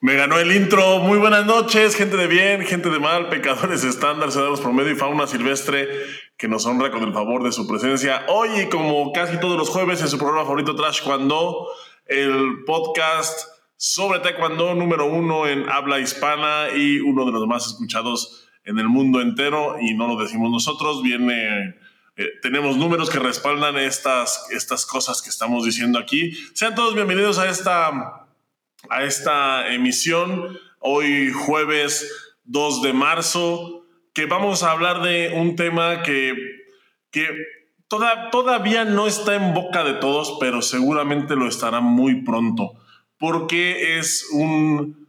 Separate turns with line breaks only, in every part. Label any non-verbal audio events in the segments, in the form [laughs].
Me ganó el intro. Muy buenas noches, gente de bien, gente de mal, pecadores estándar, ciudadanos promedio y fauna silvestre que nos honra con el favor de su presencia. Hoy, como casi todos los jueves, en su programa favorito Trash Cuando, el podcast sobre Taekwondo número uno en habla hispana y uno de los más escuchados en el mundo entero. Y no lo decimos nosotros, viene. eh, tenemos números que respaldan estas, estas cosas que estamos diciendo aquí. Sean todos bienvenidos a esta a esta emisión hoy jueves 2 de marzo, que vamos a hablar de un tema que, que toda, todavía no está en boca de todos, pero seguramente lo estará muy pronto, porque es un,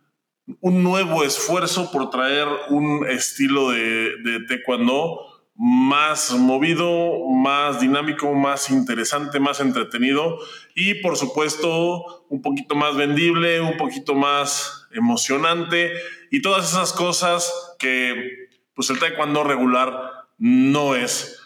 un nuevo esfuerzo por traer un estilo de, de taekwondo más movido, más dinámico, más interesante, más entretenido y por supuesto un poquito más vendible, un poquito más emocionante y todas esas cosas que pues el taekwondo regular no es.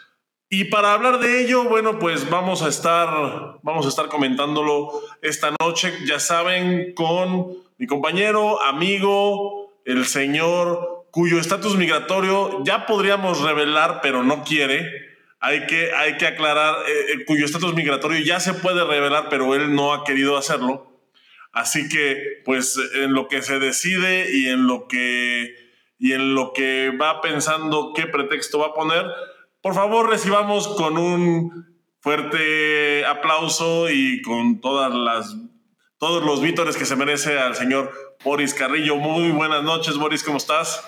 Y para hablar de ello, bueno, pues vamos a estar vamos a estar comentándolo esta noche, ya saben, con mi compañero, amigo, el señor cuyo estatus migratorio ya podríamos revelar, pero no quiere. Hay que, hay que aclarar, eh, cuyo estatus migratorio ya se puede revelar, pero él no ha querido hacerlo. Así que, pues, en lo que se decide y en lo que, y en lo que va pensando qué pretexto va a poner, por favor recibamos con un fuerte aplauso y con todas las, todos los vítores que se merece al señor Boris Carrillo. Muy buenas noches, Boris, ¿cómo estás?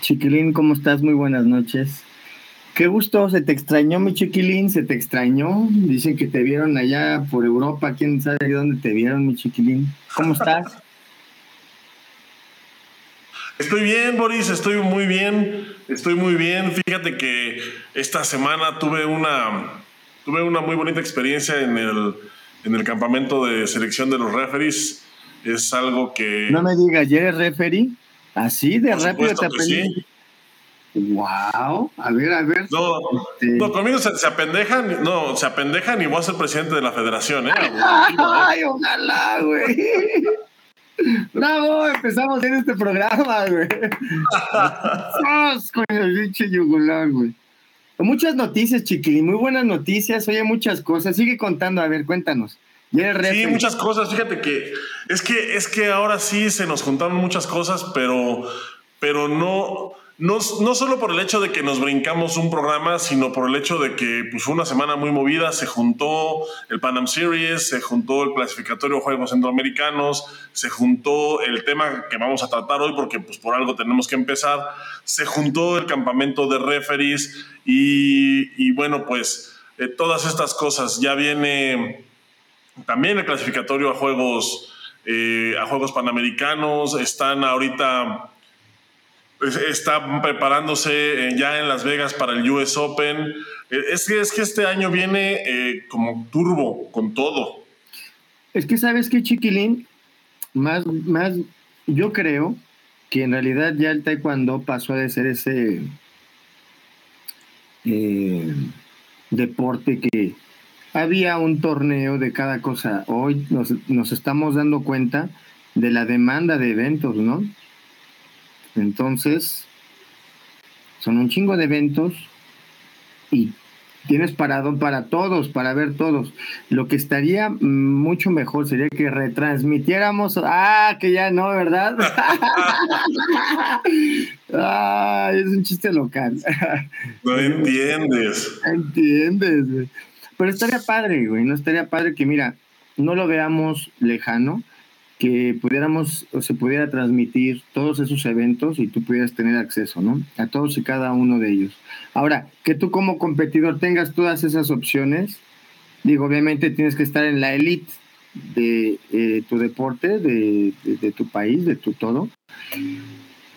Chiquilín, ¿cómo estás? Muy buenas noches. Qué gusto, se te extrañó mi chiquilín, se te extrañó. Dicen que te vieron allá por Europa, quién sabe dónde te vieron, mi chiquilín. ¿Cómo estás? [laughs]
Estoy bien, Boris, estoy muy bien, estoy muy bien. Fíjate que esta semana tuve una, tuve una muy bonita experiencia en el, en el campamento de selección de los referees. Es algo que...
No me digas, ¿ya eres referee? Así de
Por
rápido te
que sí.
aprendí. Wow, a ver, a ver.
No,
Este-
no, conmigo se, se apendejan, no, se apendejan y voy a ser presidente de la federación, ¿eh? [laughs]
Ay, ojalá, güey. Bravo, empezamos en este programa, güey. Con el pinche yugular, güey. Muchas noticias, chiquilín, muy buenas noticias. Oye, muchas cosas. Sigue contando, a ver, cuéntanos.
Sí, muchas cosas. Fíjate que es que es que ahora sí se nos juntaron muchas cosas, pero pero no no, no solo por el hecho de que nos brincamos un programa, sino por el hecho de que pues, fue una semana muy movida. Se juntó el Pan Am Series, se juntó el clasificatorio de Juegos Centroamericanos, se juntó el tema que vamos a tratar hoy, porque pues por algo tenemos que empezar. Se juntó el campamento de referees y, y bueno, pues eh, todas estas cosas. Ya viene también el clasificatorio a juegos eh, a juegos panamericanos están ahorita están preparándose eh, ya en Las Vegas para el US Open Eh, es que es que este año viene como turbo con todo
Es que, ¿sabes qué, chiquilín? Más, más, yo creo que en realidad ya el taekwondo pasó de ser ese deporte que había un torneo de cada cosa. Hoy nos, nos estamos dando cuenta de la demanda de eventos, ¿no? Entonces, son un chingo de eventos y tienes parado para todos, para ver todos. Lo que estaría mucho mejor sería que retransmitiéramos. Ah, que ya no, ¿verdad? [laughs] ah, es un chiste local.
no entiendes
¿Entiendes? Pero estaría padre, güey. No estaría padre que, mira, no lo veamos lejano, que pudiéramos o se pudiera transmitir todos esos eventos y tú pudieras tener acceso, ¿no? A todos y cada uno de ellos. Ahora, que tú como competidor tengas todas esas opciones, digo, obviamente tienes que estar en la elite de eh, tu deporte, de, de- de tu país, de tu todo,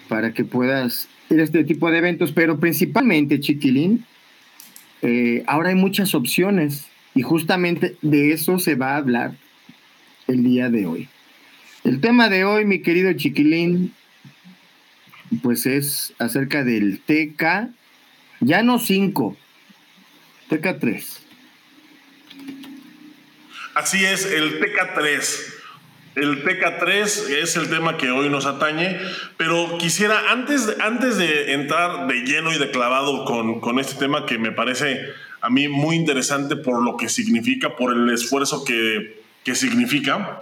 para que puedas ir a este tipo de eventos, pero principalmente, chiquilín, eh, ahora hay muchas opciones y justamente de eso se va a hablar el día de hoy. El tema de hoy, mi querido chiquilín, pues es acerca del TK, ya no 5, TK 3.
Así es, el TK3. El TK3 es el tema que hoy nos atañe, pero quisiera, antes antes de entrar de lleno y de clavado con, con este tema que me parece a mí muy interesante por lo que significa, por el esfuerzo que, que significa,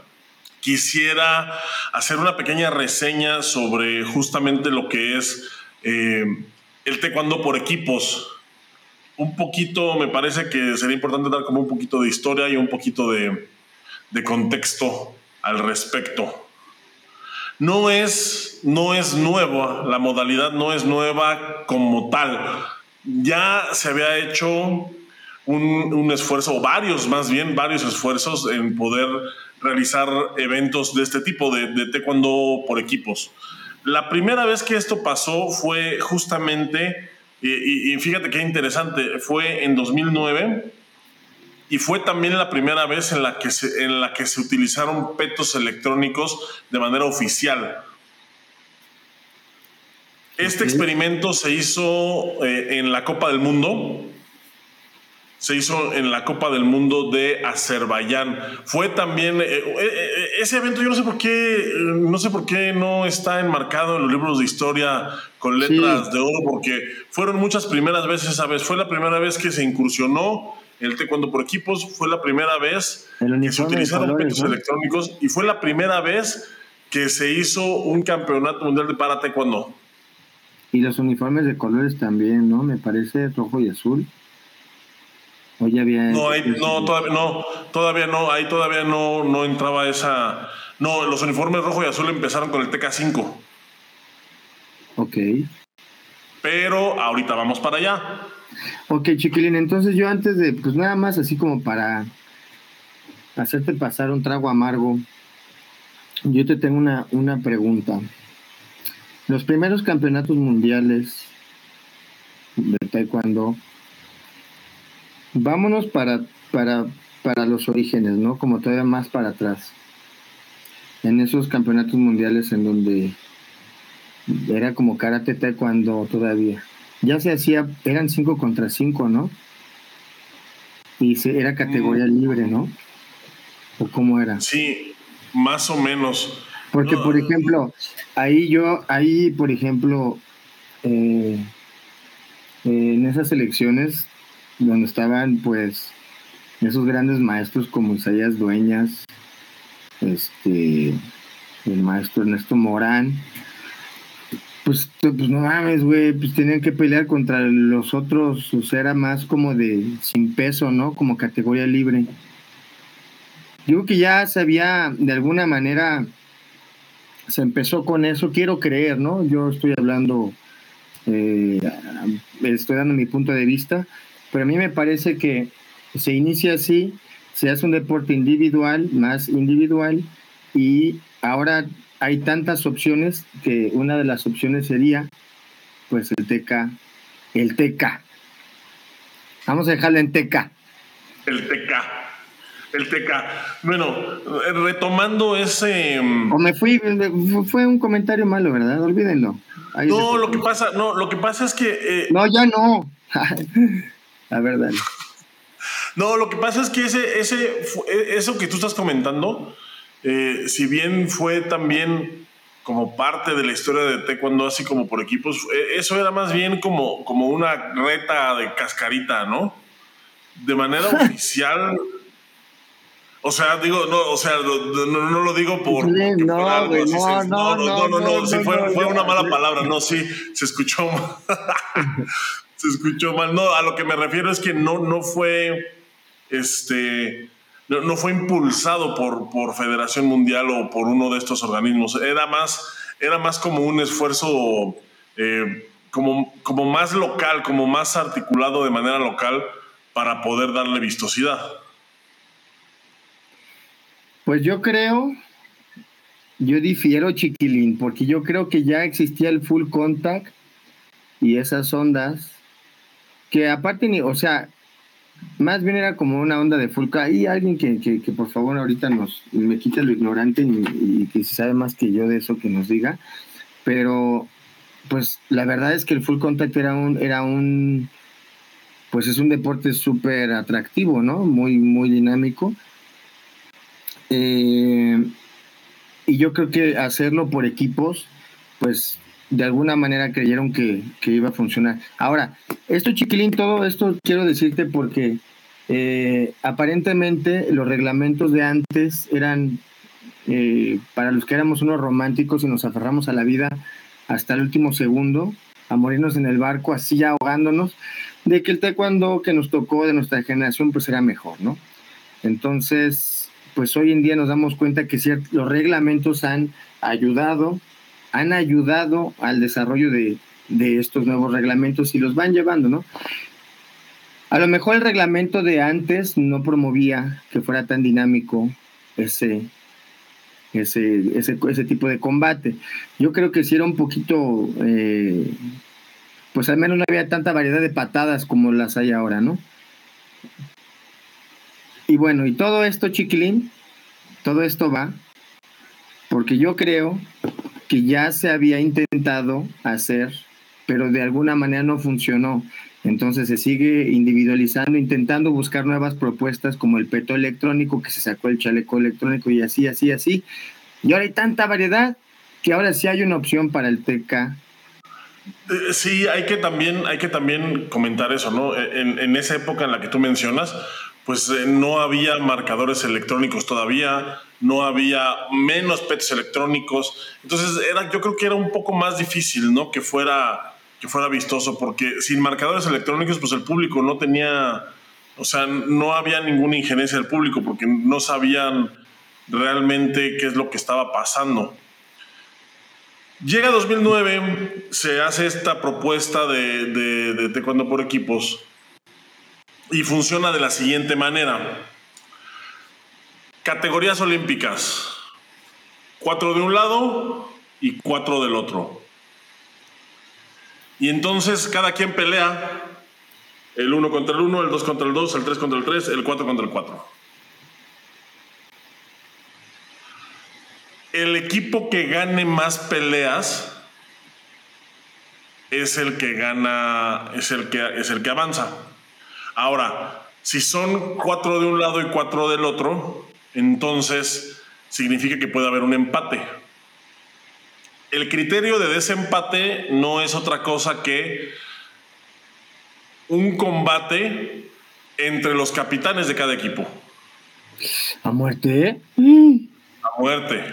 quisiera hacer una pequeña reseña sobre justamente lo que es eh, el taekwondo por equipos. Un poquito, me parece que sería importante dar como un poquito de historia y un poquito de, de contexto al respecto. No es, no es nueva, la modalidad no es nueva como tal. Ya se había hecho un, esfuerzo, o varios más bien, varios esfuerzos en poder realizar eventos de este tipo, de, de taekwondo por equipos. La primera vez que esto pasó fue justamente, y, y fíjate qué interesante, fue en 2009 y fue también la primera vez en la que se, en la que se utilizaron petos electrónicos de manera oficial. Este experimento se hizo eh, en la Copa del Mundo. Se hizo en la Copa del Mundo de Azerbaiyán. Fue también eh, eh, ese evento. Yo no sé por qué, no sé por qué no está enmarcado en los libros de historia con letras de oro, porque fueron muchas primeras veces esa vez. Fue la primera vez que se incursionó el taekwondo por equipos fue la primera vez que se utilizaron petos electrónicos y fue la primera vez que se hizo un campeonato mundial de para taekwondo.
Y los uniformes de colores también, ¿no? Me parece rojo y azul.
O ya había no, no, todavía no, todavía no, ahí todavía no, no entraba esa. No, los uniformes rojo y azul empezaron con el TK5.
Ok.
Pero ahorita vamos para allá.
Ok, chiquilín, entonces yo antes de, pues nada más así como para hacerte pasar un trago amargo, yo te tengo una, una pregunta. Los primeros campeonatos mundiales de taekwondo, vámonos para, para, para los orígenes, ¿no? Como todavía más para atrás. En esos campeonatos mundiales en donde era como karate taekwondo todavía ya se hacía, eran 5 contra 5, ¿no? Y se, era categoría mm. libre, ¿no? ¿O cómo era?
Sí, más o menos.
Porque, por ejemplo, ahí yo, ahí, por ejemplo, eh, en esas elecciones donde estaban, pues, esos grandes maestros como Isaías Dueñas, este, el maestro Ernesto Morán, pues, pues no mames, güey, pues tenían que pelear contra los otros, o sea, era más como de sin peso, ¿no? Como categoría libre. Digo que ya se había, de alguna manera, se empezó con eso, quiero creer, ¿no? Yo estoy hablando, eh, estoy dando mi punto de vista, pero a mí me parece que se inicia así, se hace un deporte individual, más individual, y ahora hay tantas opciones que una de las opciones sería pues el TK, el TK. Vamos a dejarlo en TK.
El TK. El TK. Bueno, retomando ese.
Mm, o me fui, fue un comentario malo, ¿verdad? Olvídenlo.
no, lo que pasa, no, lo que pasa es que.
Eh, no, ya no. [laughs] Verdad.
No, lo que pasa es que ese, ese, eso que tú estás comentando, eh, si bien fue también como parte de la historia de Taekwondo, así como por equipos, eh, eso era más bien como, como una reta de cascarita, ¿no? De manera [laughs] oficial. O sea, digo, no, o sea, no, lo digo por. No, no, no, no, no, no, sí, fue, fue una mala palabra, no, sí, se escuchó. [laughs] se escuchó mal. No, a lo que me refiero es que no, no fue, este, no, fue impulsado por, por Federación Mundial o por uno de estos organismos. Era más, era más como un esfuerzo eh, como, como más local, como más articulado de manera local para poder darle vistosidad.
Pues yo creo, yo difiero, chiquilín, porque yo creo que ya existía el full contact y esas ondas, que aparte, ni, o sea, más bien era como una onda de Fulca. Y alguien que, que, por favor ahorita nos me quite lo ignorante y, que sabe más que yo de eso que nos diga. Pero pues la verdad es que el full contact era un, era un pues es un deporte súper atractivo, ¿no? Muy, muy dinámico. Eh, y yo creo que hacerlo por equipos, pues de alguna manera creyeron que, iba a funcionar. Ahora, esto chiquilín, todo esto quiero decirte porque eh, aparentemente los reglamentos de antes eran eh, para los que éramos unos románticos y nos aferramos a la vida hasta el último segundo, a morirnos en el barco, así ahogándonos, de que el taekwondo que nos tocó de nuestra generación pues era mejor, ¿no? Entonces, pues hoy en día nos damos cuenta que los reglamentos han ayudado, han ayudado al desarrollo de, de estos nuevos reglamentos y los van llevando, ¿no? A lo mejor el reglamento de antes no promovía que fuera tan dinámico ese, ese, ese, ese tipo de combate. Yo creo que si era un poquito, eh, pues al menos no había tanta variedad de patadas como las hay ahora, ¿no? Y bueno, y todo esto, chiquilín, todo esto va porque yo creo que ya se había intentado hacer, pero de alguna manera no funcionó. Entonces se sigue individualizando, intentando buscar nuevas propuestas como el peto electrónico, que se sacó el chaleco electrónico y así, así, así. Y ahora hay tanta variedad que ahora sí hay una opción para el TK.
Eh, sí, hay que también, hay que también comentar eso, ¿no? En, en esa época en la que tú mencionas, pues eh, no había marcadores electrónicos todavía, no había menos pets electrónicos. Entonces era, yo creo que era un poco más difícil, ¿no? Que fuera que fuera vistoso, porque sin marcadores electrónicos, pues el público no tenía, o sea, no había ninguna injerencia del público, porque no sabían realmente qué es lo que estaba pasando. Llega 2009, se hace esta propuesta de, de, de taekwondo por equipos y funciona de la siguiente manera. Categorías olímpicas. Cuatro de un lado y cuatro del otro. Y entonces cada quien pelea el 1 contra el 1, el 2 contra el 2, el 3 contra el 3, el 4 contra el 4. El equipo que gane más peleas es el que gana, es el que, es el que avanza. Ahora, si son cuatro de un lado y cuatro del otro, entonces significa que puede haber un empate el criterio de desempate no es otra cosa que un combate entre los capitanes de cada equipo.
¿A muerte?
A muerte.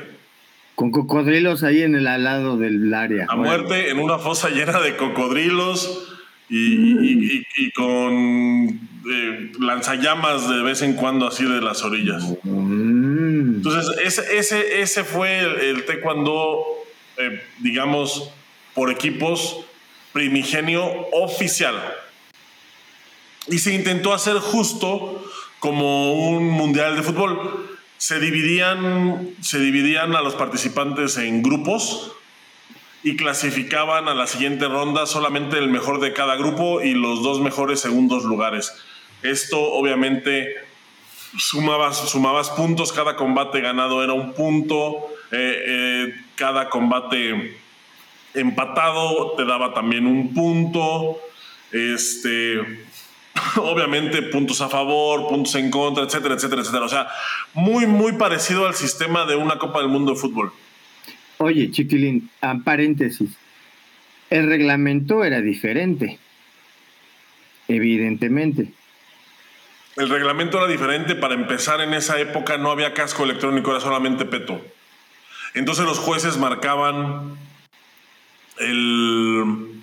Con cocodrilos ahí en el alado del área.
A muerte en una fosa llena de cocodrilos y, con eh, lanzallamas de vez en cuando así de las orillas. Mm. Entonces, ese, ese, ese fue el, el taekwondo eh, digamos, por equipos primigenio oficial. Y se intentó hacer justo como un mundial de fútbol. Se dividían, se dividían a los participantes en grupos y clasificaban a la siguiente ronda solamente el mejor de cada grupo y los dos mejores segundos lugares. Esto obviamente sumabas, sumabas puntos, cada combate ganado era un punto, eh, eh, cada combate empatado te daba también un punto. Este, [laughs] obviamente puntos a favor, puntos en contra, etcétera, etcétera, etcétera. O sea, muy, muy parecido al sistema de una Copa del Mundo de fútbol.
Oye, Chiquilín, a paréntesis, el reglamento era diferente, evidentemente.
El reglamento era diferente. Para empezar, en esa época no había casco electrónico, era solamente peto. Entonces los jueces marcaban el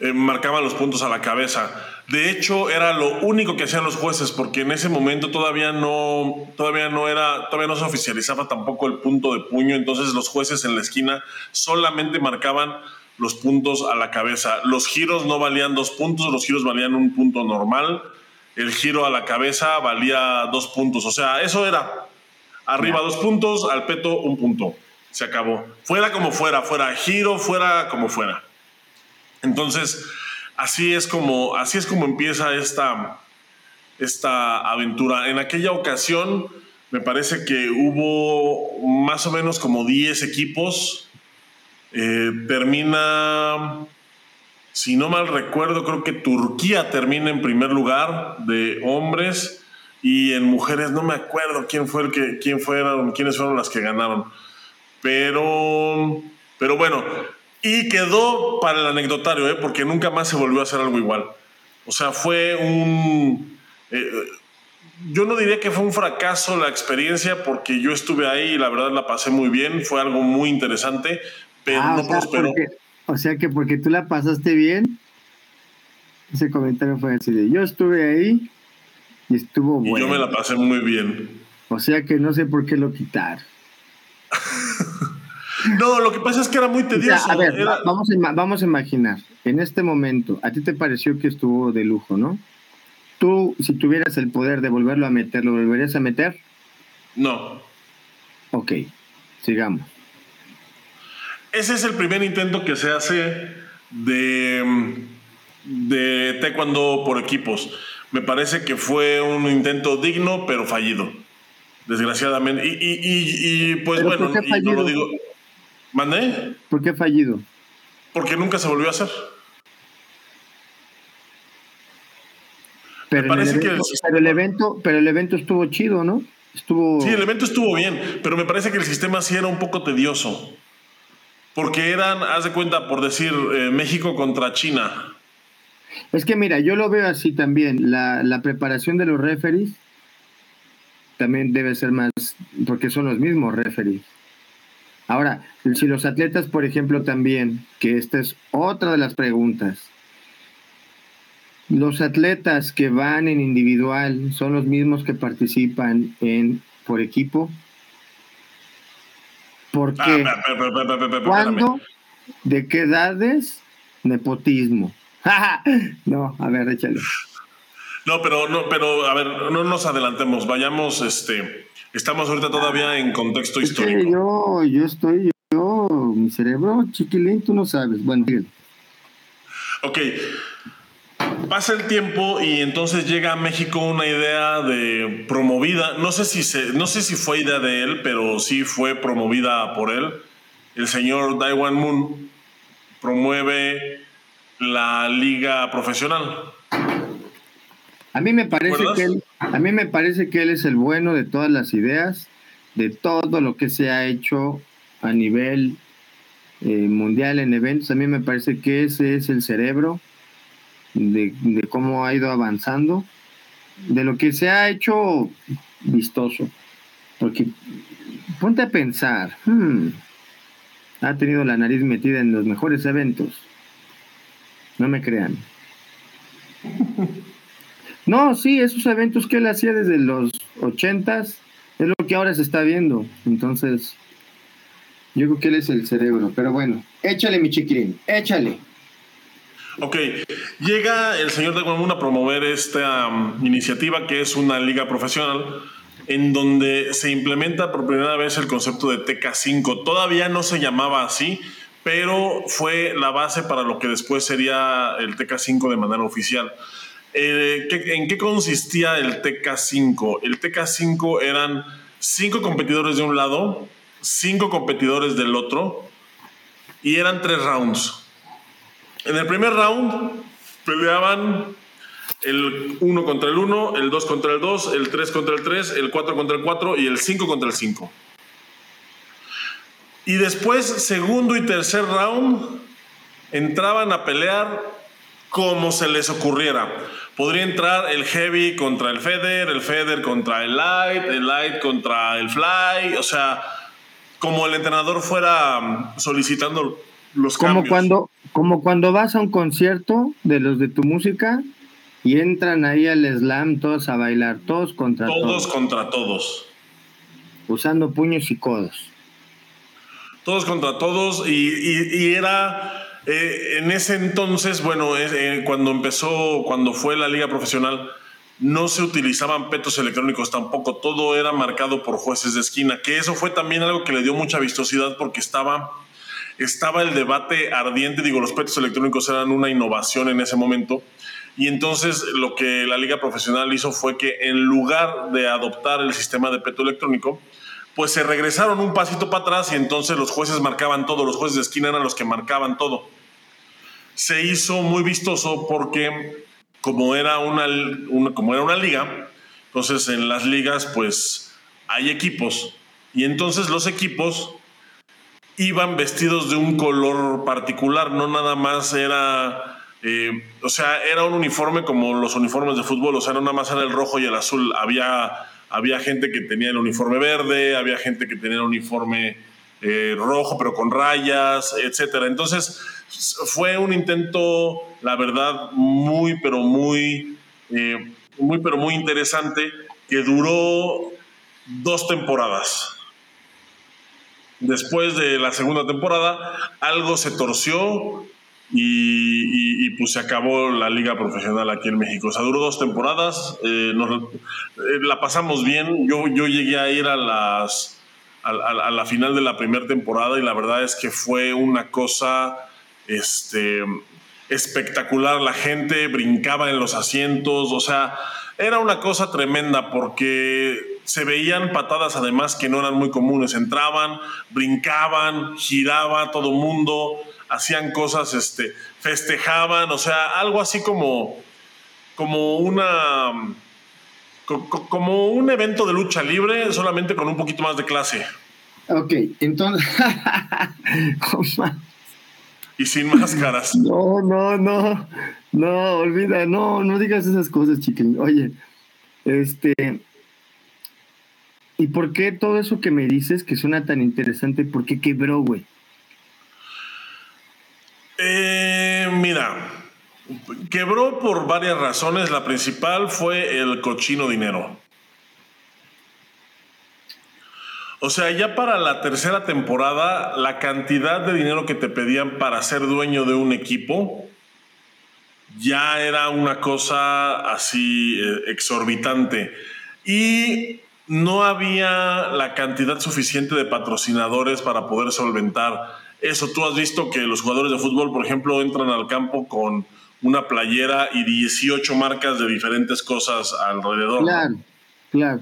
eh, marcaban los puntos a la cabeza. De hecho, era lo único que hacían los jueces, porque en ese momento todavía no, todavía no era, todavía no se oficializaba tampoco el punto de puño. Entonces los jueces en la esquina solamente marcaban los puntos a la cabeza. Los giros no valían dos puntos, los giros valían un punto normal. El giro a la cabeza valía dos puntos. O sea, eso era. Arriba dos puntos, al peto un punto. Se acabó. Fuera como fuera, fuera giro, fuera como fuera. Entonces, así es como, así es como empieza esta, esta aventura. En aquella ocasión, me parece que hubo más o menos como 10 equipos. Eh, termina, si no mal recuerdo, creo que Turquía termina en primer lugar de hombres y en mujeres no me acuerdo quién fue el que quién fueron quiénes fueron las que ganaron Pero, pero bueno, y quedó para el anecdotario, ¿eh? porque nunca más se volvió a hacer algo igual. O sea, fue un... Eh, yo no diría que fue un fracaso la experiencia porque yo estuve ahí y la verdad la pasé muy bien, fue algo muy interesante, pero ah, no prosperó.
o sea que porque tú la pasaste bien, ese comentario fue así de yo estuve ahí y estuvo
bueno. Y yo me la pasé muy bien.
O sea que no sé por qué lo quitar. [laughs]
no, lo que pasa es que era muy tedioso.
a ver, vamos, a, vamos a imaginar, en este momento, a ti te pareció que estuvo de lujo, ¿no? Tú, si tuvieras el poder de volverlo a meter, ¿lo volverías a meter?
No.
Ok, sigamos.
Ese es el primer intento que se hace de, de taekwondo por equipos. Me parece que fue un intento digno, pero fallido. Desgraciadamente. Y, y, y, pues bueno, y no lo digo. ¿Mandé?
¿Por qué fallido?
Porque nunca se volvió a hacer.
Pero, el, evento, pero el evento, pero el evento estuvo chido, ¿no? Estuvo...
Sí, el evento estuvo bien, pero me parece que el sistema sí era un poco tedioso. Porque eran, haz de cuenta, por decir, eh, México contra China.
Es que mira, yo lo veo así también. La, la preparación de los referees también debe ser más, porque son los mismos referees. Ahora, si los atletas, por ejemplo, también, que esta es otra de las preguntas, los atletas que van en individual son los mismos que participan en por equipo. ¿Por qué? ¿Cuándo? ¿De qué edades? Nepotismo. [laughs] no, a ver, échale.
No, pero no, pero a ver, no nos adelantemos, vayamos, este, estamos ahorita todavía en contexto histórico.
yo, yo estoy, yo, mi cerebro, chiquilín, tú no sabes. Bueno,
Ok, Pasa el tiempo y entonces llega a México una idea de promovida, no sé si se, no sé si fue idea de él, pero sí fue promovida por él. El señor Daiwan Moon promueve la liga profesional.
A mí me parece que él, a mí me parece que él es el bueno de todas las ideas, de todo lo que se ha hecho a nivel eh, mundial en eventos. A mí me parece que ese es el cerebro de, cómo ha ido avanzando, de lo que se ha hecho vistoso. Porque ponte a pensar, hmm, ha tenido la nariz metida en los mejores eventos. No me crean. [laughs] No, sí, esos eventos que él hacía desde los ochentas es lo que ahora se está viendo. Entonces, yo creo que él es el cerebro. Pero bueno, échale, mi chiquirín, échale.
Ok, llega el señor de Guamún a promover esta um, iniciativa que es una liga profesional en donde se implementa por primera vez el concepto de TK5. Todavía no se llamaba así, pero fue la base para lo que después sería el TK5 de manera oficial. Eh, ¿En qué consistía el TK5? El TK5 eran cinco competidores de un lado, cinco competidores del otro, y eran tres rounds. En el primer round peleaban el 1 contra el 1, el 2 contra el 2, el 3 contra el 3, el 4 contra el 4 y el 5 contra el 5. Y después, segundo y tercer round, entraban a pelear como se les ocurriera. Podría entrar el heavy contra el feather, el feather contra el light, el light contra el fly, o sea, como el entrenador fuera solicitando los
como cuando como cuando vas a un concierto de los de tu música y entran ahí al slam todos a bailar, todos contra
todos. Todos contra todos.
Usando puños y codos.
Todos contra todos y, era eh, en ese entonces, bueno, eh, cuando empezó, cuando fue la liga profesional, no se utilizaban petos electrónicos tampoco, todo era marcado por jueces de esquina, que eso fue también algo que le dio mucha vistosidad porque estaba estaba el debate ardiente, digo, los petos electrónicos eran una innovación en ese momento, y entonces lo que la liga profesional hizo fue que en lugar de adoptar el sistema de peto electrónico, pues se regresaron un pasito para atrás y entonces los jueces marcaban todo, los jueces de esquina eran los que marcaban todo. Se hizo muy vistoso porque como era una, como era una liga, entonces en las ligas pues hay equipos. Y entonces los equipos iban vestidos de un color particular, no nada más era, eh, o sea, era un uniforme como los uniformes de fútbol, o sea, no nada más era el rojo y el azul, había, había gente que tenía el uniforme verde, había gente que tenía el uniforme eh, rojo pero con rayas, etcétera. Entonces fue un intento, la verdad, muy pero muy, eh, muy pero muy interesante que duró dos temporadas. Después de la segunda temporada, algo se torció y, pues se acabó la liga profesional aquí en México. O sea, duró dos temporadas, eh, eh, la pasamos bien. Yo, yo llegué a ir a, las, a, la final de la primera temporada y la verdad es que fue una cosa este, espectacular. La gente brincaba en los asientos, o sea, era una cosa tremenda porque se veían patadas además que no eran muy comunes. Entraban, brincaban, giraba todo mundo, hacían cosas, este, festejaban, o sea, algo así como, como una, como un evento de lucha libre, solamente con un poquito más de clase.
Ok, entonces, [laughs]
y sin máscaras. [laughs]
No, no, no, no, olvida, no, no digas esas cosas, chiquilín. Oye, este, ¿y por qué todo eso que me dices que suena tan interesante, por qué quebró, güey?
Eh, mira, quebró por varias razones. La principal fue el cochino dinero. O sea, ya para la tercera temporada, la cantidad de dinero que te pedían para ser dueño de un equipo ya era una cosa así eh, exorbitante. Y no había la cantidad suficiente de patrocinadores para poder solventar eso. Tú has visto que los jugadores de fútbol, por ejemplo, entran al campo con una playera y 18 marcas de diferentes cosas alrededor.
Claro, claro.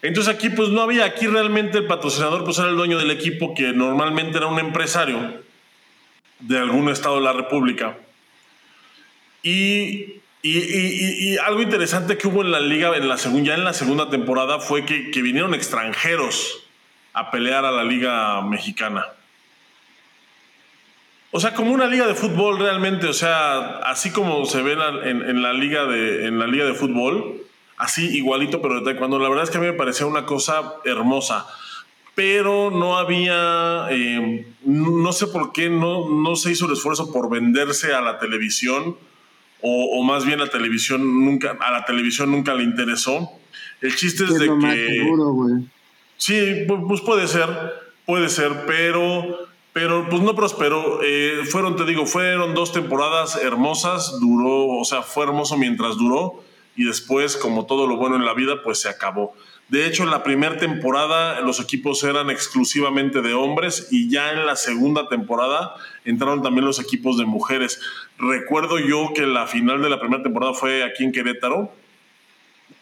Entonces aquí pues no había, aquí realmente el patrocinador pues era el dueño del equipo que normalmente era un empresario de algún estado de la República. Y, y, algo interesante que hubo en la liga, en la ya en la segunda temporada, fue que, que, vinieron extranjeros a pelear a la liga mexicana. O sea, como una liga de fútbol realmente, o sea, así como se ve en, en la, liga de, en la liga de fútbol, así igualito, pero de taekwondo. La verdad es que a mí me parecía una cosa hermosa. Pero no había, eh, no sé por qué, no, no se hizo el esfuerzo por venderse a la televisión, o, más bien la televisión nunca, a la televisión nunca le interesó. El chiste es, de que. sí, pues puede ser, puede ser, pero pero pues no prosperó. Eh, fueron, te digo, fueron dos temporadas hermosas, duró, o sea, fue hermoso mientras duró, y después, como todo lo bueno en la vida, pues se acabó. De hecho, en la primera temporada los equipos eran exclusivamente de hombres y ya en la segunda temporada entraron también los equipos de mujeres. Recuerdo yo que la final de la primera temporada fue aquí en Querétaro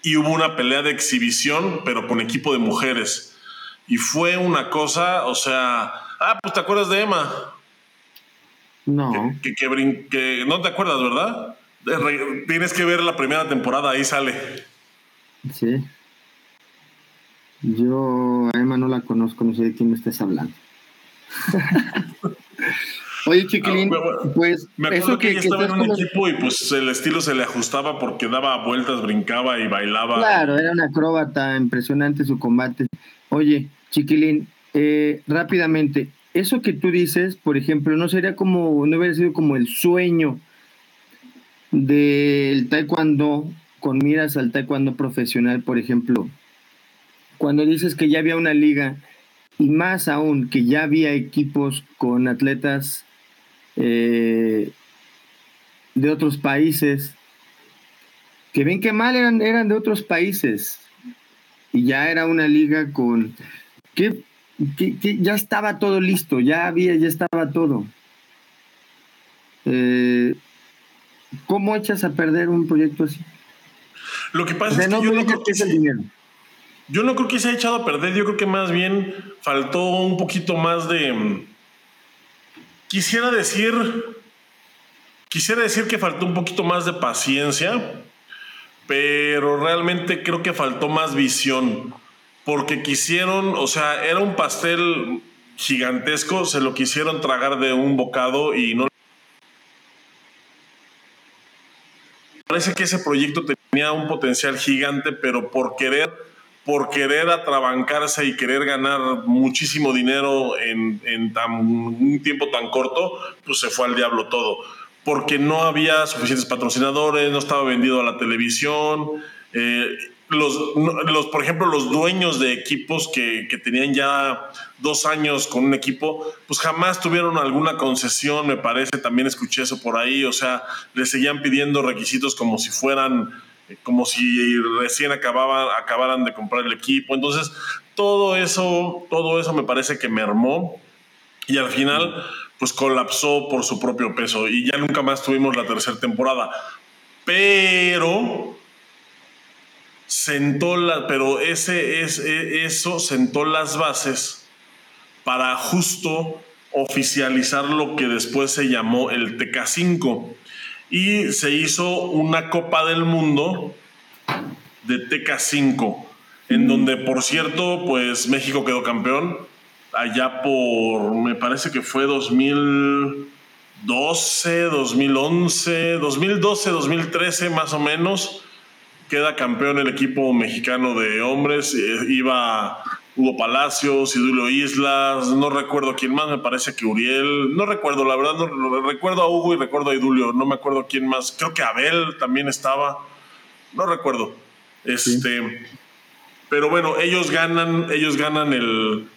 y hubo una pelea de exhibición, pero con equipo de mujeres. Y fue una cosa, o sea, ah, pues te acuerdas de Emma.
No.
Que, que, no te acuerdas, ¿verdad? Tienes que ver la primera temporada, ahí sale.
Sí. Yo a Emma no la conozco, no sé de quién me estés hablando. [laughs] Oye, Chiquilín, ah, pues
me acuerdo que, ella estaba en un equipo y pues el estilo se le ajustaba porque daba vueltas, brincaba y bailaba.
Claro, era una acróbata, impresionante su combate. Oye, Chiquilín, eh, rápidamente, eso que tú dices, por ejemplo, no sería como, no hubiera sido como el sueño del taekwondo con miras al taekwondo profesional, por ejemplo, cuando dices que ya había una liga y más aún que ya había equipos con atletas eh, de otros países, que ven que mal eran, eran de otros países y ya era una liga con que, que, ya estaba todo listo, ya había, ya estaba todo. Eh, ¿Cómo echas a perder un proyecto así?
Lo que pasa es que yo no creo que, se, yo no creo que se haya echado a perder, yo creo que más bien faltó un poquito más de... Mm, quisiera decir... Quisiera decir que faltó un poquito más de paciencia, pero realmente creo que faltó más visión, porque quisieron, o sea, era un pastel gigantesco, se lo quisieron tragar de un bocado y no parece que ese proyecto tenía un potencial gigante, pero por querer, por querer atrabancarse y querer ganar muchísimo dinero en, tan, un tiempo tan corto, pues se fue al diablo todo. Porque no había suficientes patrocinadores, no estaba vendido a la televisión. Eh, los, los, por ejemplo, los dueños de equipos que, que, tenían ya dos años con un equipo, pues jamás tuvieron alguna concesión, me parece, también escuché eso por ahí, o sea, le seguían pidiendo requisitos como si fueran, como si recién acababan, acabaran de comprar el equipo, entonces todo eso, todo eso me parece que mermó y al final pues colapsó por su propio peso y ya nunca más tuvimos la tercera temporada, pero sentó la, pero ese, es, e, eso sentó las bases para justo oficializar lo que después se llamó el TK5 y se hizo una Copa del Mundo de TK5 en donde por cierto pues México quedó campeón allá por me parece que fue 2012 2011 2012 2013 más o menos queda campeón el equipo mexicano de hombres. Eh, iba Hugo Palacios, Idulio Islas, no recuerdo quién más, me parece que Uriel, no recuerdo, la verdad, no, recuerdo a Hugo y recuerdo a Idulio, no me acuerdo quién más, creo que Abel también estaba, no recuerdo. Este, Pero bueno, ellos ganan, ellos ganan el,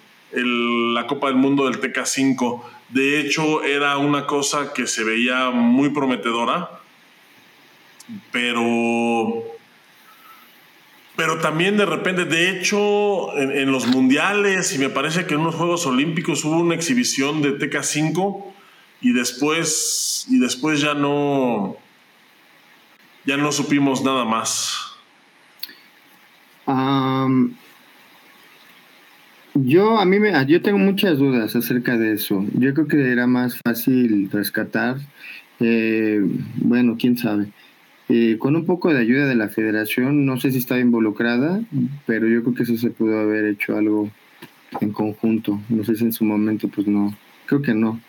la Copa del Mundo del TK5. De hecho, era una cosa que se veía muy prometedora, pero pero también de repente, de hecho, en, los mundiales y me parece que en unos Juegos Olímpicos hubo una exhibición de TK5 y después, y después ya no, ya no supimos nada más.
yo a mí me, yo tengo muchas dudas acerca de eso. Yo creo que era más fácil rescatar, eh, bueno, quién sabe eh, con un poco de ayuda de la federación, no sé si estaba involucrada, pero yo creo que eso se pudo haber hecho algo en conjunto. No sé si en su momento, pues no, creo que no.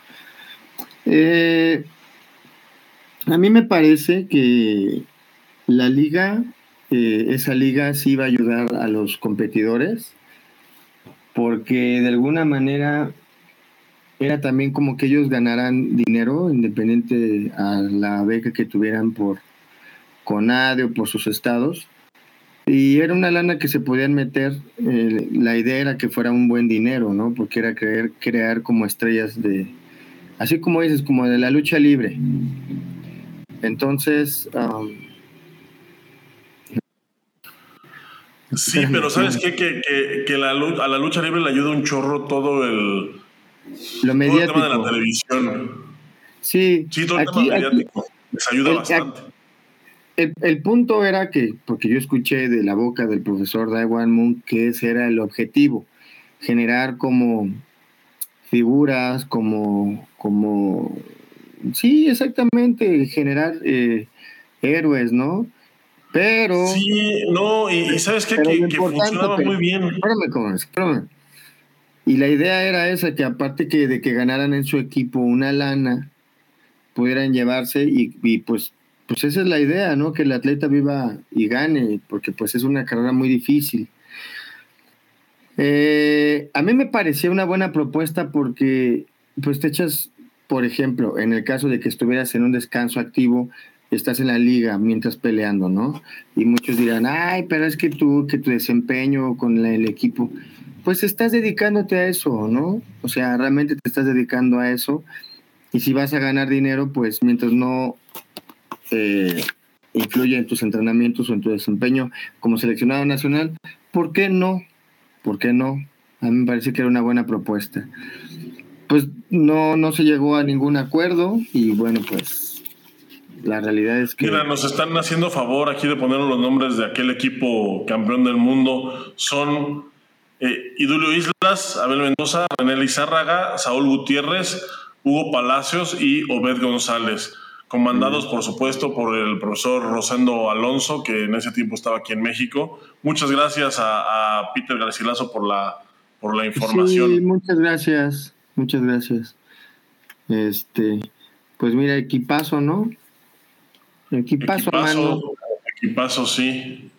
Eh, a mí me parece que la liga, eh, esa liga sí va a ayudar a los competidores, porque de alguna manera era también como que ellos ganaran dinero independiente a la beca que tuvieran por CONADE o por sus estados. Y era una lana que se podían meter, eh, la idea era que fuera un buen dinero, ¿no? Porque era crear, crear como estrellas de, así como dices, como de la lucha libre. Entonces...
sí, pero ¿sabes qué? Que, que, la, a la lucha libre le ayuda un chorro todo el,
Lo mediático.
tema de la televisión.
Sí,
sí todo el tema mediático. Les ayuda bastante
el, punto era que, porque yo escuché de la boca del profesor Daiwan Moon que ese era el objetivo, generar como figuras, como, como, sí, exactamente, generar eh, héroes, ¿no? Pero...
Sí, no, y, sabes qué? que, que funcionaba muy bien.
Espérame, espérame. Y la idea era esa, que aparte que de que ganaran en su equipo una lana, pudieran llevarse y, y pues pues esa es la idea, ¿no? Que el atleta viva y gane, porque pues es una carrera muy difícil. Eh, a mí me parecía una buena propuesta porque pues te echas, por ejemplo, en el caso de que estuvieras en un descanso activo, estás en la liga mientras peleando, ¿no? Y muchos dirán, ay, pero es que tú, que tu desempeño con el equipo, pues estás dedicándote a eso, ¿no? O sea, realmente te estás dedicando a eso. Y si vas a ganar dinero, pues mientras no eh, influye en tus entrenamientos o en tu desempeño como seleccionado nacional, ¿por qué no? ¿Por qué no? A mí me parece que era una buena propuesta. Pues no, no se llegó a ningún acuerdo y bueno, pues la realidad es que...
Mira, nos están haciendo favor aquí de poner los nombres de aquel equipo campeón del mundo. Son eh, Idulio Islas, Abel Mendoza, René Lizárraga, Saúl Gutiérrez, Hugo Palacios y Obed González comandados por supuesto por el profesor Rosendo Alonso, que en ese tiempo estaba aquí en México. Muchas gracias a, Peter Garcilaso por la, por la información.
Sí, muchas gracias, muchas gracias. Este, pues mira, equipazo, ¿no? Equipazo,
equipazo,
hermano.
equipazo, sí.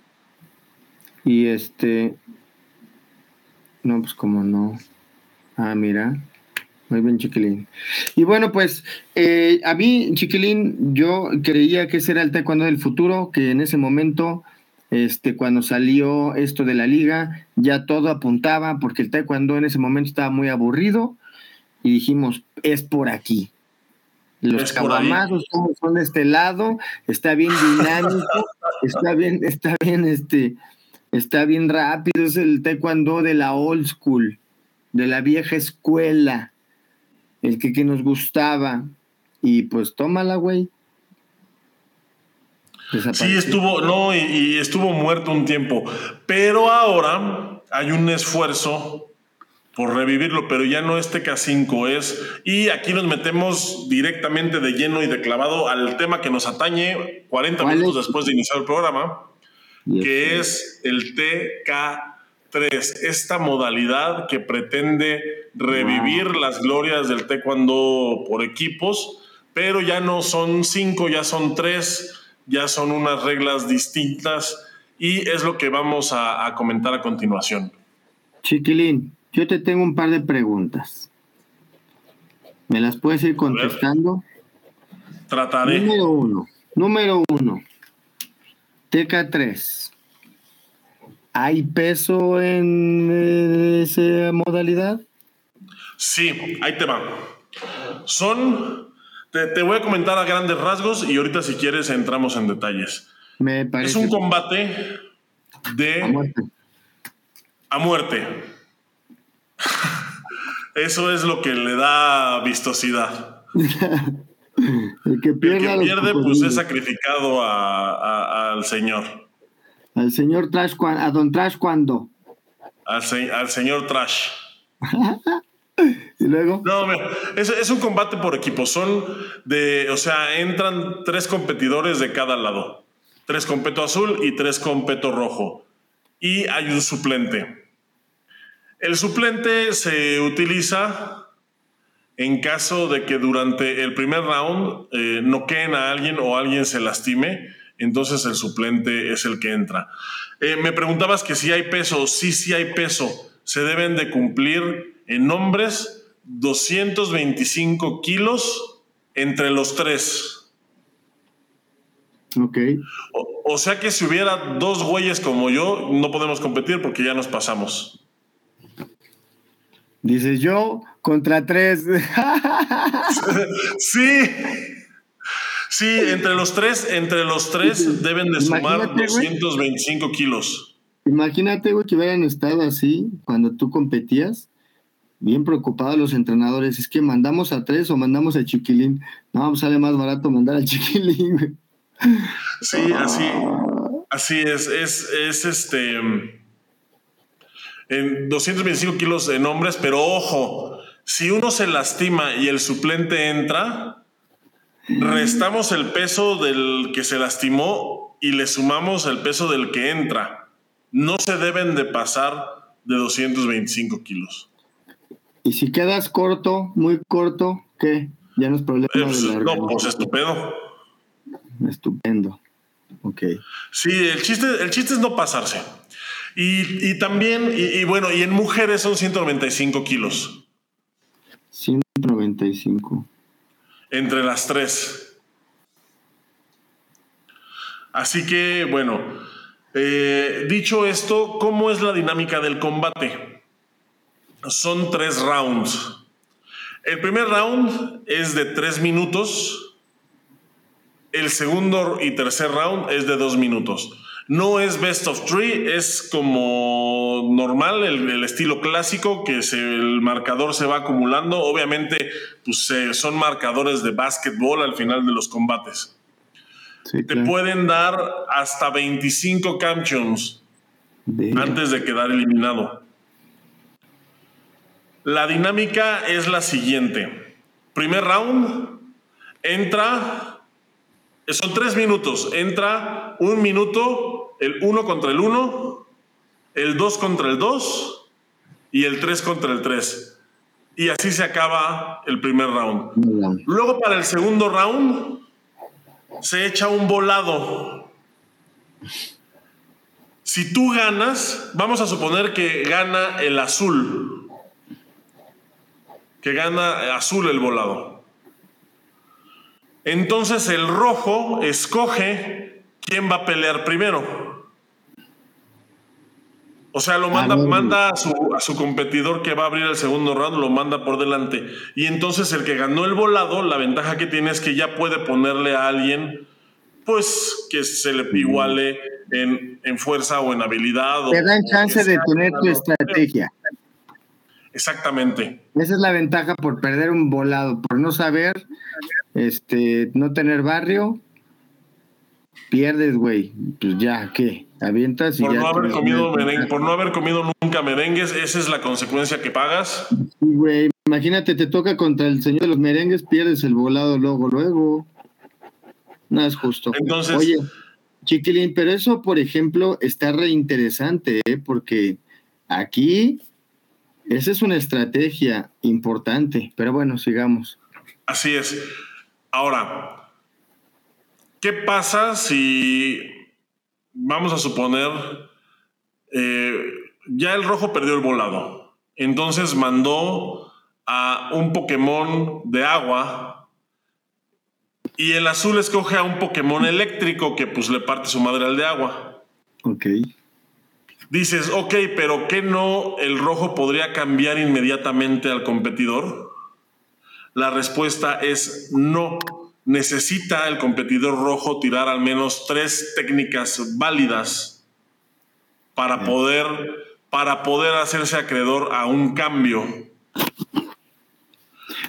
Y este, no, pues como no. Ah, mira. Muy bien, Chiquilín. Y bueno, pues eh, a mí, Chiquilín, yo creía que ese era el taekwondo del futuro, que en ese momento, este, cuando salió esto de la liga, ya todo apuntaba, porque el taekwondo en ese momento estaba muy aburrido, y dijimos, es por aquí. Los cabamazos son de este lado, está bien dinámico, [laughs] está bien, está bien, este, está bien rápido, es el taekwondo de la old school, de la vieja escuela el que, que nos gustaba. Y pues tómala, güey.
Sí, estuvo, no, y, estuvo muerto un tiempo. Pero ahora hay un esfuerzo por revivirlo, pero ya no es TK5 es. Y aquí nos metemos directamente de lleno y de clavado al tema que nos atañe 40 minutos después de iniciar el programa, que es el TK 3. Esta modalidad que pretende revivir las glorias del taekwondo por equipos, pero ya no son cinco, ya son tres, ya son unas reglas distintas y es lo que vamos a, comentar a continuación.
Chiquilín, yo te tengo un par de preguntas. ¿Me las puedes ir contestando?
Trataré.
Número uno. Número uno. TK3. ¿Hay peso en eh, esa modalidad?
Sí, ahí te va. Son, te, voy a comentar a grandes rasgos y ahorita si quieres entramos en detalles.
Me parece.
Es un combate de...
A muerte.
A muerte. [laughs] Eso es lo que le da vistosidad. [laughs]
El que pierde,
El que pierde pues es sacrificado al Señor.
Al señor Trash, ¿a don Trash cuándo?
Al, al señor Trash. [laughs]
y luego.
No, es, es, un combate por equipo. Son de, o sea, entran tres competidores de cada lado. Tres con peto azul y tres con peto rojo. Y hay un suplente. El suplente se utiliza en caso de que durante el primer round eh, noqueen a alguien o alguien se lastime entonces el suplente es el que entra. Eh, me preguntabas que si hay peso, sí, sí hay peso. Se deben de cumplir en hombres 225 kilos entre los tres.
Ok.
O, sea que si hubiera dos güeyes como yo, no podemos competir porque ya nos pasamos.
Dices yo contra tres. [laughs] [laughs]
sí. Sí, entre los tres, entre los tres deben de sumar 225 kilos.
Imagínate, güey, que hubieran estado así cuando tú competías, bien preocupados los entrenadores. Es que mandamos a tres o mandamos a Chiquilín. No, pues sale más barato mandar al Chiquilín, güey.
Sí, así, así es. Es, es este. En 225 kilos en hombres, pero ojo, si uno se lastima y el suplente entra, restamos el peso del que se lastimó y le sumamos el peso del que entra. No se deben de pasar de 225 kilos.
Y si quedas corto, muy corto, ¿qué? Ya no es problema.
Eh, pues, no, pues estupendo.
Estupendo. Ok.
Sí, el chiste, el chiste es no pasarse. Y, también, y, bueno, y en mujeres son 195 kilos.
195
entre las tres. Así que, bueno, eh, dicho esto, ¿cómo es la dinámica del combate? Son tres rounds. El primer round es de tres minutos. El segundo y tercer round es de dos minutos. No es best of three, es como normal, el, estilo clásico, que el marcador se va acumulando. Obviamente, pues son marcadores de básquetbol al final de los combates. Te pueden dar hasta 25 campeons antes de quedar eliminado. La dinámica es la siguiente. Primer round, entra son tres minutos. Entra un minuto, el uno contra el uno, el dos contra el dos y el 3 contra el 3. Y así se acaba el primer round. Luego para el segundo round se echa un volado. Si tú ganas, vamos a suponer que gana el azul. Que gana azul el volado. Entonces el rojo escoge quién va a pelear primero. O sea, lo manda, manda a, su, a, su, competidor que va a abrir el segundo round, lo manda por delante. Y entonces el que ganó el volado, la ventaja que tiene es que ya puede ponerle a alguien, pues, que se le iguale en, en fuerza o en habilidad.
Te dan chance de tener tu estrategia.
Exactamente.
Esa es la ventaja por perder un volado, por no saber, este, no tener barrio, pierdes, güey. Pues ya, ¿qué? Avientas y
por
ya
no haber comido merengue, por no haber comido nunca merengues, esa es la consecuencia que pagas.
Sí, güey. Imagínate, te toca contra el señor de los merengues, pierdes el volado luego, luego. No es justo.
Entonces-
Oye, Chiquilín, pero eso, por ejemplo, está reinteresante, ¿eh? porque aquí esa es una estrategia importante. Pero bueno, sigamos.
Así es. Ahora, ¿qué pasa si vamos a suponer eh, ya el rojo perdió el volado? Entonces mandó a un Pokémon de agua y el azul escoge a un Pokémon eléctrico que pues le parte su madre al de agua.
Ok.
Dices, ok, pero ¿qué no el rojo podría cambiar inmediatamente al competidor? La respuesta es no. Necesita el competidor rojo tirar al menos tres técnicas válidas para poder, para poder hacerse acreedor a un cambio.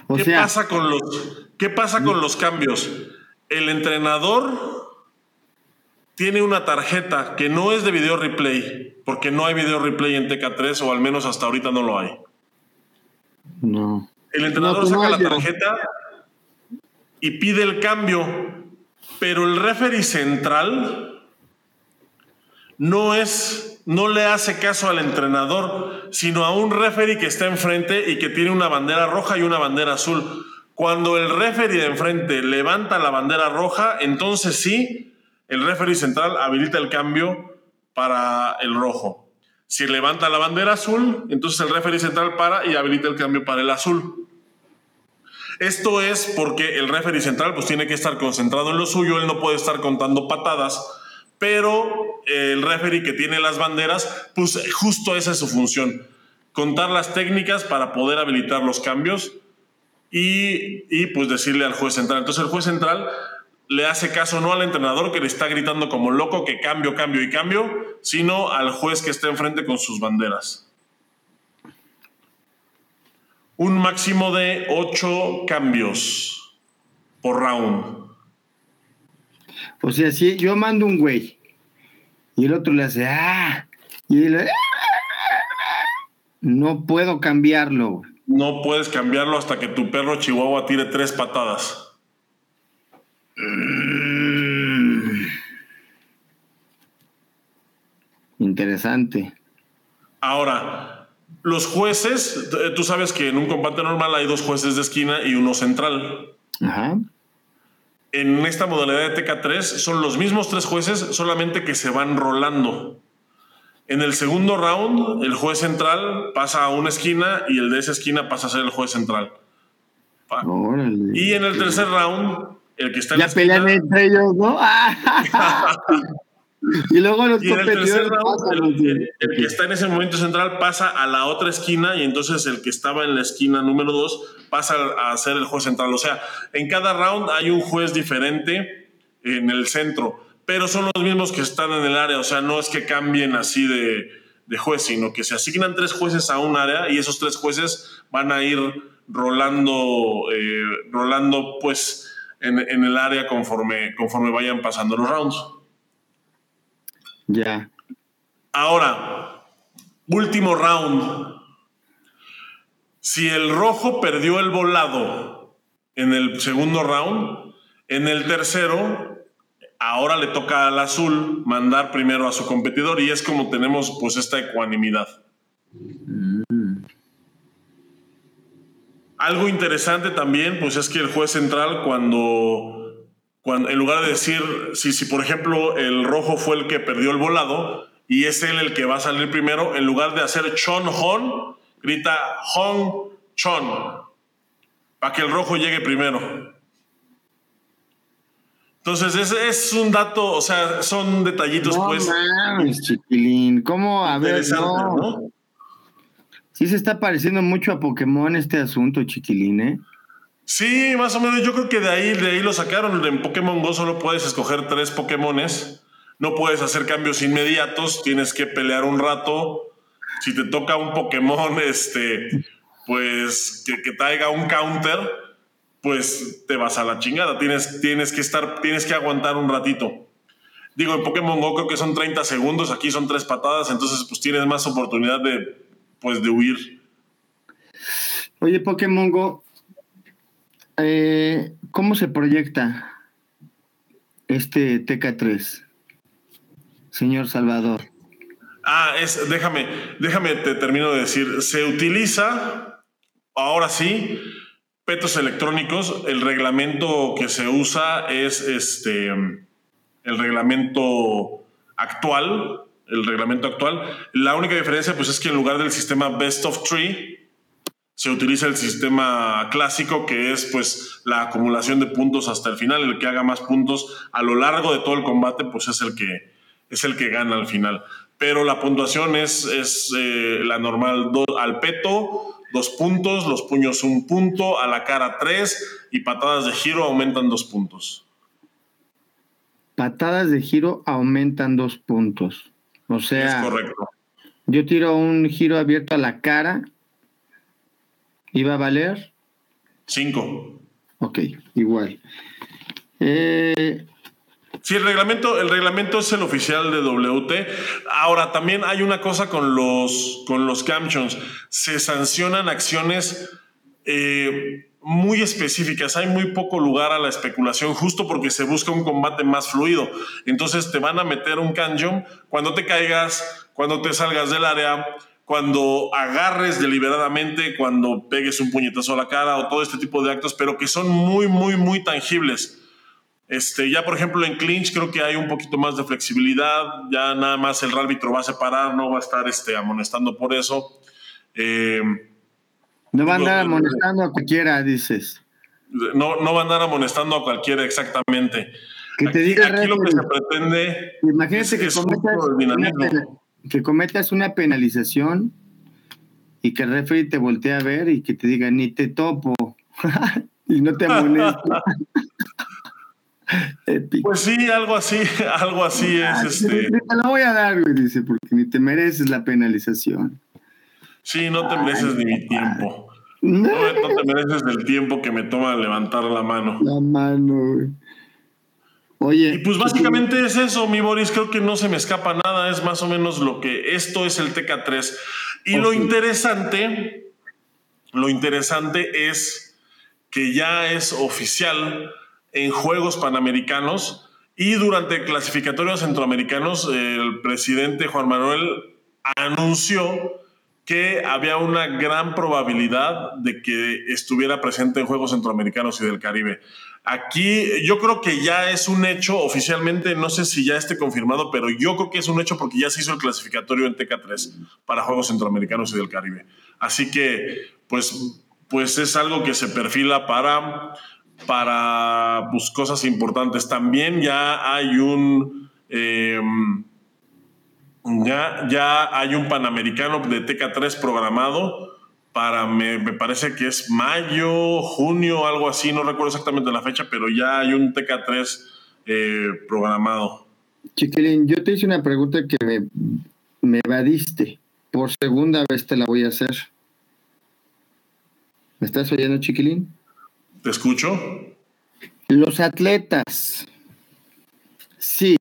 O
¿Qué
sea,
pasa con los qué pasa con los cambios? El entrenador tiene una tarjeta que no es de video replay, porque no hay video replay en TK3 o al menos hasta ahorita no lo hay.
no.
El entrenador
No, no
saca la tarjeta y pide el cambio, pero el referee central no es no le hace caso al entrenador, sino a un referee que está enfrente y que tiene una bandera roja y una bandera azul. Cuando el referee de enfrente levanta la bandera roja, entonces sí, el referee central habilita el cambio para el rojo. Si levanta la bandera azul, entonces el referee central para y habilita el cambio para el azul. Esto es porque el referee central pues tiene que estar concentrado en lo suyo, él no puede estar contando patadas, pero el referee que tiene las banderas, pues justo esa es su función, contar las técnicas para poder habilitar los cambios y, y, pues decirle al juez central. Entonces el juez central le hace caso no al entrenador que le está gritando como loco que cambio, cambio y cambio, sino al juez que está enfrente con sus banderas. Un máximo de ocho cambios por round.
O sea, si yo mando un güey y el otro le hace ah y él no puedo cambiarlo.
No puedes cambiarlo hasta que tu perro chihuahua tire tres patadas.
Mm. Interesante.
Ahora, los jueces, eh, tú sabes que en un combate normal hay dos jueces de esquina y uno central.
Ajá.
En esta modalidad de TK3 son los mismos tres jueces, solamente que se van rolando. En el segundo round, el juez central pasa a una esquina y el de esa esquina pasa a ser el juez central.
Órale.
Y en el tercer round, el que está en
ya
la esquina,
pelean entre ellos, ¿no? [laughs] [laughs] y luego los
Y en el tercer
competidores
round,
pasan,
el, el- que está en ese momento central pasa a la otra esquina y entonces el que estaba en la esquina número dos pasa a ser el juez central. O sea, en cada round hay un juez diferente en el centro, pero son los mismos que están en el área. O sea, no es que cambien así de, de juez, sino que se asignan tres jueces a un área y esos tres jueces van a ir rolando, eh, rolando pues en, en el área conforme, conforme vayan pasando los rounds.
Ya.
Ahora, último round. Si el rojo perdió el volado en el segundo round, en el tercero, ahora le toca al azul mandar primero a su competidor y es como tenemos pues esta ecuanimidad. Algo interesante también, pues es que el juez central cuando, cuando en lugar de decir, si, si por ejemplo el rojo fue el que perdió el volado y es él el que va a salir primero, en lugar de hacer Chon Hon, grita Hong Chon, para que el rojo llegue primero. Entonces, ese es un dato, o sea, son detallitos,
no
pues.
Mames, chiquilín. ¿Cómo? A ver, no.
¿no?
Sí se está pareciendo mucho a Pokémon este asunto, chiquilín, ¿eh?
Sí, más o menos. Yo creo que de ahí, de ahí lo sacaron. En Pokémon Go solo puedes escoger tres Pokémones. No puedes hacer cambios inmediatos. Tienes que pelear un rato. Si te toca un Pokémon, [laughs] este, pues que, que traiga un counter, pues te vas a la chingada. Tienes, tienes que estar, tienes que aguantar un ratito. Digo, en Pokémon Go creo que son 30 segundos, aquí son tres patadas, entonces pues tienes más oportunidad de, pues, de huir.
Oye, Pokémon Go, eh, ¿cómo se proyecta este TK3? Señor Salvador.
Ah, es, déjame, déjame, te termino de decir, se utiliza, ahora sí, petos electrónicos, el reglamento que se usa es este, el reglamento actual, el reglamento actual. La única diferencia pues es que en lugar del sistema best of three, se utiliza el sistema clásico que es pues la acumulación de puntos hasta el final, el que haga más puntos a lo largo de todo el combate pues es el que, es el que gana al final. Pero la puntuación es, es eh, la normal, do, al peto dos puntos, los puños un punto, a la cara tres y patadas de giro aumentan dos puntos.
Patadas de giro aumentan dos puntos. O sea,
es correcto.
yo tiro un giro abierto a la cara ¿Y va a valer?
Cinco.
Ok, igual. Eh,
Sí, el reglamento, el reglamento es el oficial de WT. Ahora, también hay una cosa con los, con los camchons. Se sancionan acciones eh, muy específicas. Hay muy poco lugar a la especulación, justo porque se busca un combate más fluido. Entonces te van a meter un canjon cuando te caigas, cuando te salgas del área, cuando agarres deliberadamente, cuando pegues un puñetazo a la cara o todo este tipo de actos, pero que son muy, muy, muy tangibles. Este, ya por ejemplo en clinch creo que hay un poquito más de flexibilidad, ya nada más el árbitro va a separar, no va a estar este, amonestando por eso. Eh,
no va a andar amonestando a cualquiera, dices.
No, no va a andar amonestando a cualquiera exactamente.
Que te
aquí,
diga
aquí lo que se pretende
Imagínate
es,
que,
es
cometas que cometas una penalización y que el referee te voltee a ver y que te diga ni te topo [laughs] y no te amonesta. [laughs]
Pues sí, algo así, [laughs] algo así es
Ah,
este.
Te lo voy a dar, güey, dice, porque ni te mereces la penalización.
Sí, no te mereces ni mi tiempo.
No,
No, no te mereces el tiempo que me toma levantar la mano.
la mano, güey. Oye.
Y pues básicamente es eso, mi Boris, creo que no se me escapa nada, es más o menos lo que esto es el TK3. Y lo interesante, lo interesante es que ya es oficial en Juegos Panamericanos y durante clasificatorios centroamericanos el presidente Juan Manuel anunció que había una gran probabilidad de que estuviera presente en Juegos Centroamericanos y del Caribe. Aquí yo creo que ya es un hecho oficialmente, no sé si ya esté confirmado, pero yo creo que es un hecho porque ya se hizo el clasificatorio en TK3 para Juegos Centroamericanos y del Caribe. Así que, pues, pues es algo que se perfila para, para pues, cosas importantes. También ya hay un... em, ya, ya hay un Panamericano de TK3 programado para, me, me parece que es mayo, junio, algo así, no recuerdo exactamente la fecha, pero ya hay un TK3 eh, programado.
Chiquilín, yo te hice una pregunta que me, me evadiste. Por segunda vez te la voy a hacer. ¿Me estás oyendo, Chiquilín?
¿Te escucho?
Los atletas. Sí,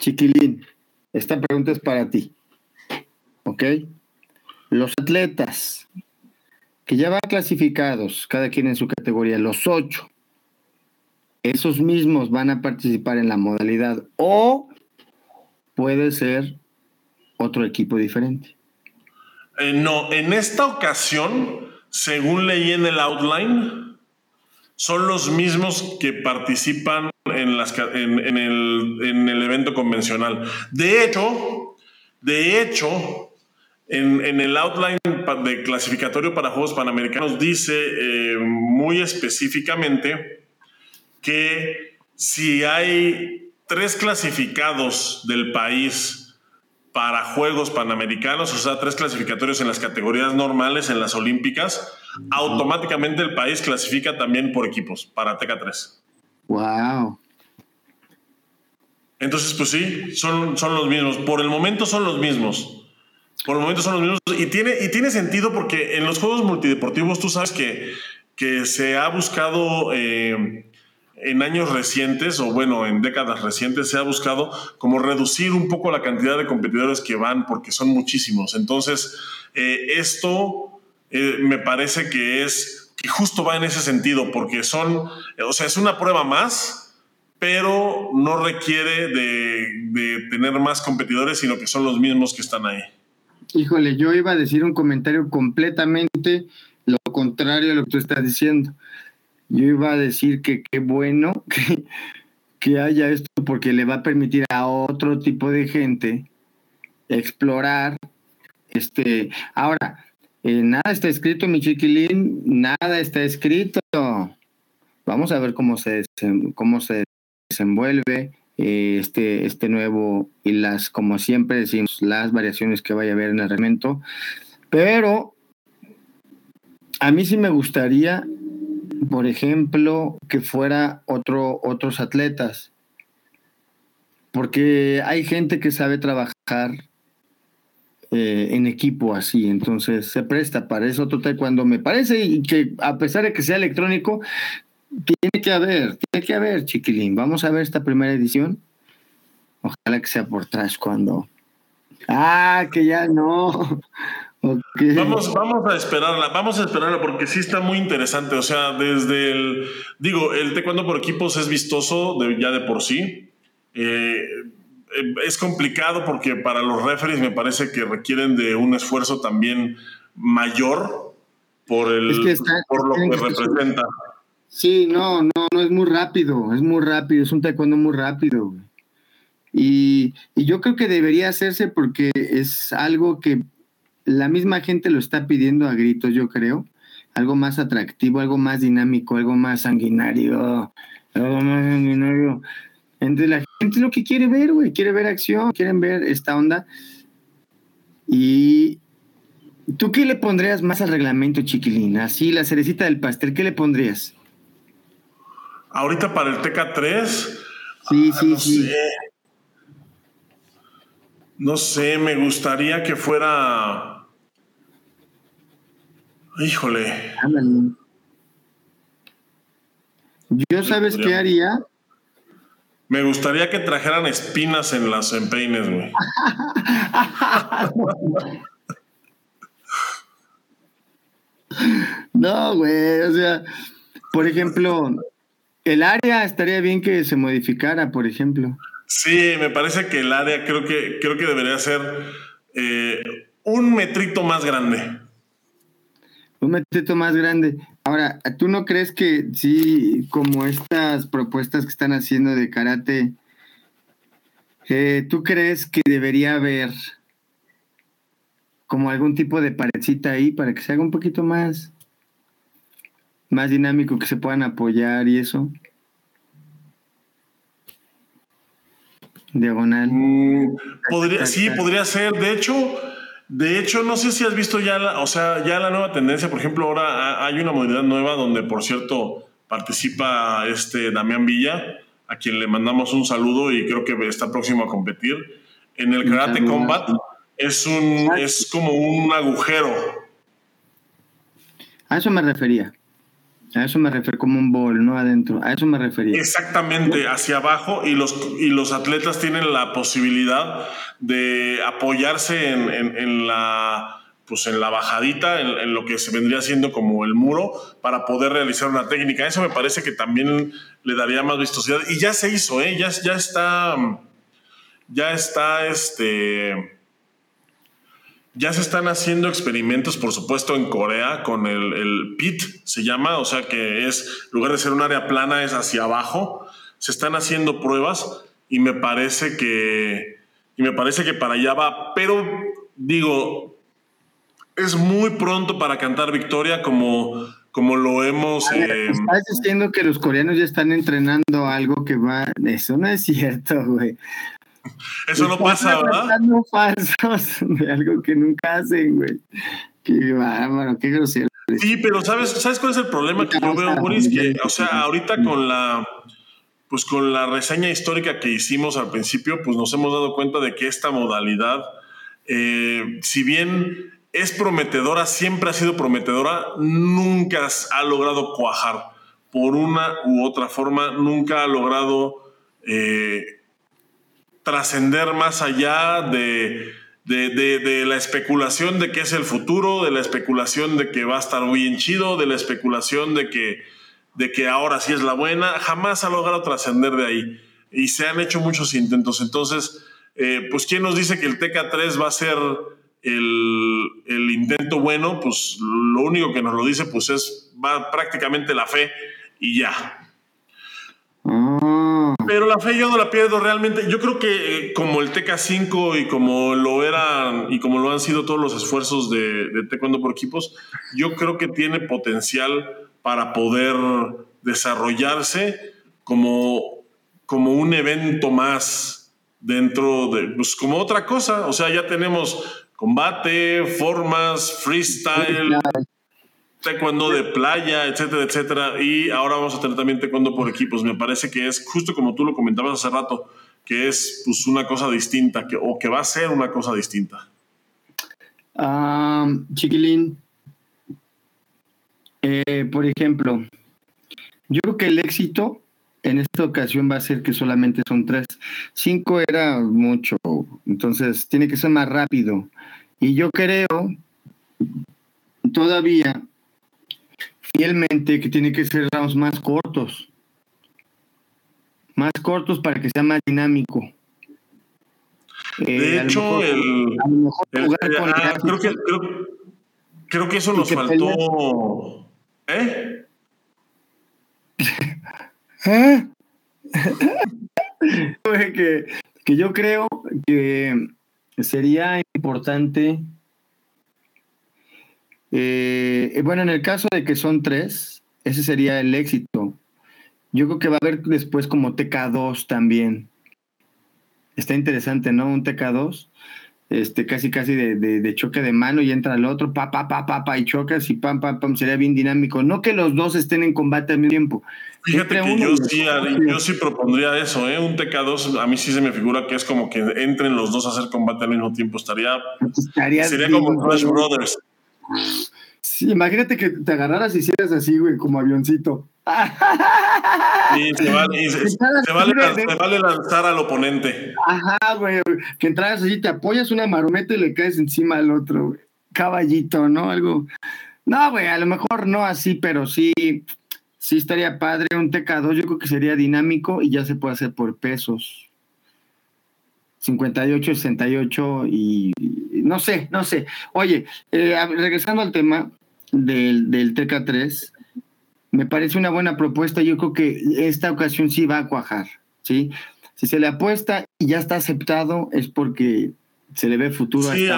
Chiquilín. Esta pregunta es para ti. ¿Ok? Los atletas que ya van clasificados, cada quien en su categoría, los ocho, esos mismos van a participar en la modalidad o puede ser otro equipo diferente.
Eh, no, en esta ocasión según leí en el outline, son los mismos que participan en, las, en, el, en el, evento convencional. De hecho, de hecho, en, en, el outline de clasificatorio para Juegos Panamericanos dice eh, muy específicamente que si hay tres clasificados del país para Juegos Panamericanos, o sea, tres clasificatorios en las categorías normales, en las olímpicas, automáticamente el país clasifica también por equipos para TK3.
Wow.
Entonces, pues sí, son, son los mismos. Por el momento son los mismos. Por el momento son los mismos. Y tiene, y tiene sentido porque en los juegos multideportivos tú sabes que, que se ha buscado eh, en años recientes, o bueno, en décadas recientes, se ha buscado como reducir un poco la cantidad de competidores que van, porque son muchísimos. Entonces, eh, esto eh, me parece que es, que justo va en ese sentido, porque son, o sea, es una prueba más, pero no requiere de, de tener más competidores, sino que son los mismos que están ahí.
Híjole, yo iba a decir un comentario completamente lo contrario a lo que tú estás diciendo. Yo iba a decir que qué bueno [laughs] que, que haya esto porque le va a permitir a otro tipo de gente explorar. Este, ahora, eh, nada está escrito, mi chiquilín, nada está escrito. Vamos a ver cómo se, cómo se desenvuelve este, este nuevo y las, como siempre decimos, las variaciones que vaya a haber en el reglamento. Pero a mí sí me gustaría por ejemplo, que fuera otro, otros atletas. Porque hay gente que sabe trabajar eh, en equipo así, entonces se presta para eso total cuando me parece y que a pesar de que sea electrónico, tiene que haber, tiene que haber, chiquilín. Vamos a ver esta primera edición. Ojalá que sea por trash cuando. Ah, que ya no. [laughs]
Vamos, vamos a esperarla, vamos a esperarla porque sí está muy interesante. O sea, desde el, digo, el taekwondo por equipos es vistoso ya de por sí. Eh, es complicado porque para los referees me parece que requieren de un esfuerzo también mayor por, el, por lo que, representa.
Sí, no, no, no es muy rápido, es muy rápido, es un taekwondo muy rápido. Y, y yo creo que debería hacerse porque es algo que la misma gente lo está pidiendo a gritos, yo creo. Algo más atractivo, algo más dinámico, algo más sanguinario, algo más sanguinario. Entre la gente lo que quiere ver, güey, quiere ver acción, quieren ver esta onda. Y ¿tú qué le pondrías más al reglamento, chiquilín? Así, la cerecita del pastel, ¿qué le pondrías?
Ahorita para el TK3.
Sí, sí, ah, sí.
No sé, me gustaría que fuera Híjole.
Yo sabes qué haría.
Me gustaría que trajeran espinas en las empeines, güey. [laughs]
no, güey, o sea, por ejemplo, el área estaría bien que se modificara, por ejemplo.
Sí, me parece que el área creo que, creo que debería ser eh, un metrito más grande
un metito más grande. Ahora, ¿tú no crees que sí, como estas propuestas que están haciendo de karate, eh, ¿tú crees que debería haber como algún tipo de parecita ahí para que se haga un poquito más, más dinámico, que se puedan apoyar y eso? Diagonal.
Mm, podría, sí, podría ser. De hecho, de hecho, no sé si has visto ya, la, o sea, ya la nueva tendencia. Por ejemplo, ahora hay una modalidad nueva donde, por cierto, participa este Damián Villa, a quien le mandamos un saludo y creo que está próximo a competir. En el Karate Combat es, un, es como un agujero.
A eso me refería. A eso me refiero como un bol, no adentro. A eso me refería.
Exactamente, hacia abajo y los, y los atletas tienen la posibilidad de apoyarse en, la, pues en la bajadita, en, lo que se vendría siendo como el muro, para poder realizar una técnica. Eso me parece que también le daría más vistosidad. Y ya se hizo, ¿eh? ya, ya está, ya está este ya se están haciendo experimentos, por supuesto, en Corea con el, el PIT, se llama, o sea que es, en lugar de ser un área plana, es hacia abajo. Se están haciendo pruebas y me parece que, y me parece que para allá va, pero digo, es muy pronto para cantar victoria como, como lo hemos...
Eh, estás diciendo que los coreanos ya están entrenando algo que va... Eso no es cierto, güey.
Eso no pasa, ¿verdad?
falsos [laughs] de algo que nunca hacen, güey. Qué bárbaro, qué grosero.
Sí, pero ¿sabes, ¿sabes cuál es el problema que yo veo, Boris? Que, o sea, ahorita con la pues con la reseña histórica que hicimos al principio, pues nos hemos dado cuenta de que esta modalidad, eh, si bien es prometedora, siempre ha sido prometedora, nunca ha logrado cuajar. Por una u otra forma, nunca ha logrado eh, trascender más allá de, de, la especulación de que es el futuro, de la especulación de que va a estar bien chido, de la especulación de que de que ahora sí es la buena, jamás ha logrado trascender de ahí. Y se han hecho muchos intentos. Entonces, eh, pues, ¿quién nos dice que el TK3 va a ser el, el, intento bueno? Pues lo único que nos lo dice, pues es va prácticamente la fe y ya. Pero la fe yo no la pierdo realmente. Yo creo que eh, como el TK5 y como lo eran y como lo han sido todos los esfuerzos de, de Taekwondo por equipos, yo creo que tiene potencial para poder desarrollarse como, como un evento más dentro de, pues como otra cosa, o sea, ya tenemos combate, formas, freestyle, taekwondo de playa, etcétera, etcétera, y ahora vamos a tener también taekwondo por equipos. Me parece que es justo como tú lo comentabas hace rato, que es pues una cosa distinta, que, o que va a ser una cosa distinta.
Ah, chiquilín, eh, por ejemplo, yo creo que el éxito en esta ocasión va a ser que solamente son tres. Cinco era mucho, entonces tiene que ser más rápido. Y yo creo todavía fielmente que tiene que ser rounds más cortos. Más cortos para que sea más dinámico.
de hecho, el, creo, que, creo, que eso nos faltó. ¿Eh? [laughs]
¿Eh? que, [laughs] que yo creo que sería importante. Eh, bueno, en el caso de que son tres, ese sería el éxito. Yo creo que va a haber después como TK2 también. Está interesante, ¿no? Un TK2 este, casi casi de, de, choque de mano y entra el otro, pa, pa, pa, pa, pa, y chocas y pam, pam, pam, sería bien dinámico. No que los dos estén en combate al mismo tiempo.
Fíjate que yo sí, yo sí propondría eso, ¿eh? Un TK2, a mí sí se me figura que es como que entren los dos a hacer combate al mismo tiempo. Estaría, sería como Crash Brothers.
Sí, imagínate que te agarraras y hicieras así, güey, como avioncito.
Sí, se vale, se, vale, lanzar al oponente.
Ajá, güey. Que entraras así, te apoyas una marometa y le caes encima al otro, güey. Caballito, ¿no? Algo. No, güey, a lo mejor no así, pero sí, sí estaría padre. Un TK2 yo creo que sería dinámico y ya se puede hacer por pesos. 58, 68 y no sé, no sé. Oye, eh, regresando al tema del, del TK3, me parece una buena propuesta. Yo creo que esta ocasión sí va a cuajar, ¿sí? Si se le apuesta y ya está aceptado, es porque se le ve futuro.
Sí,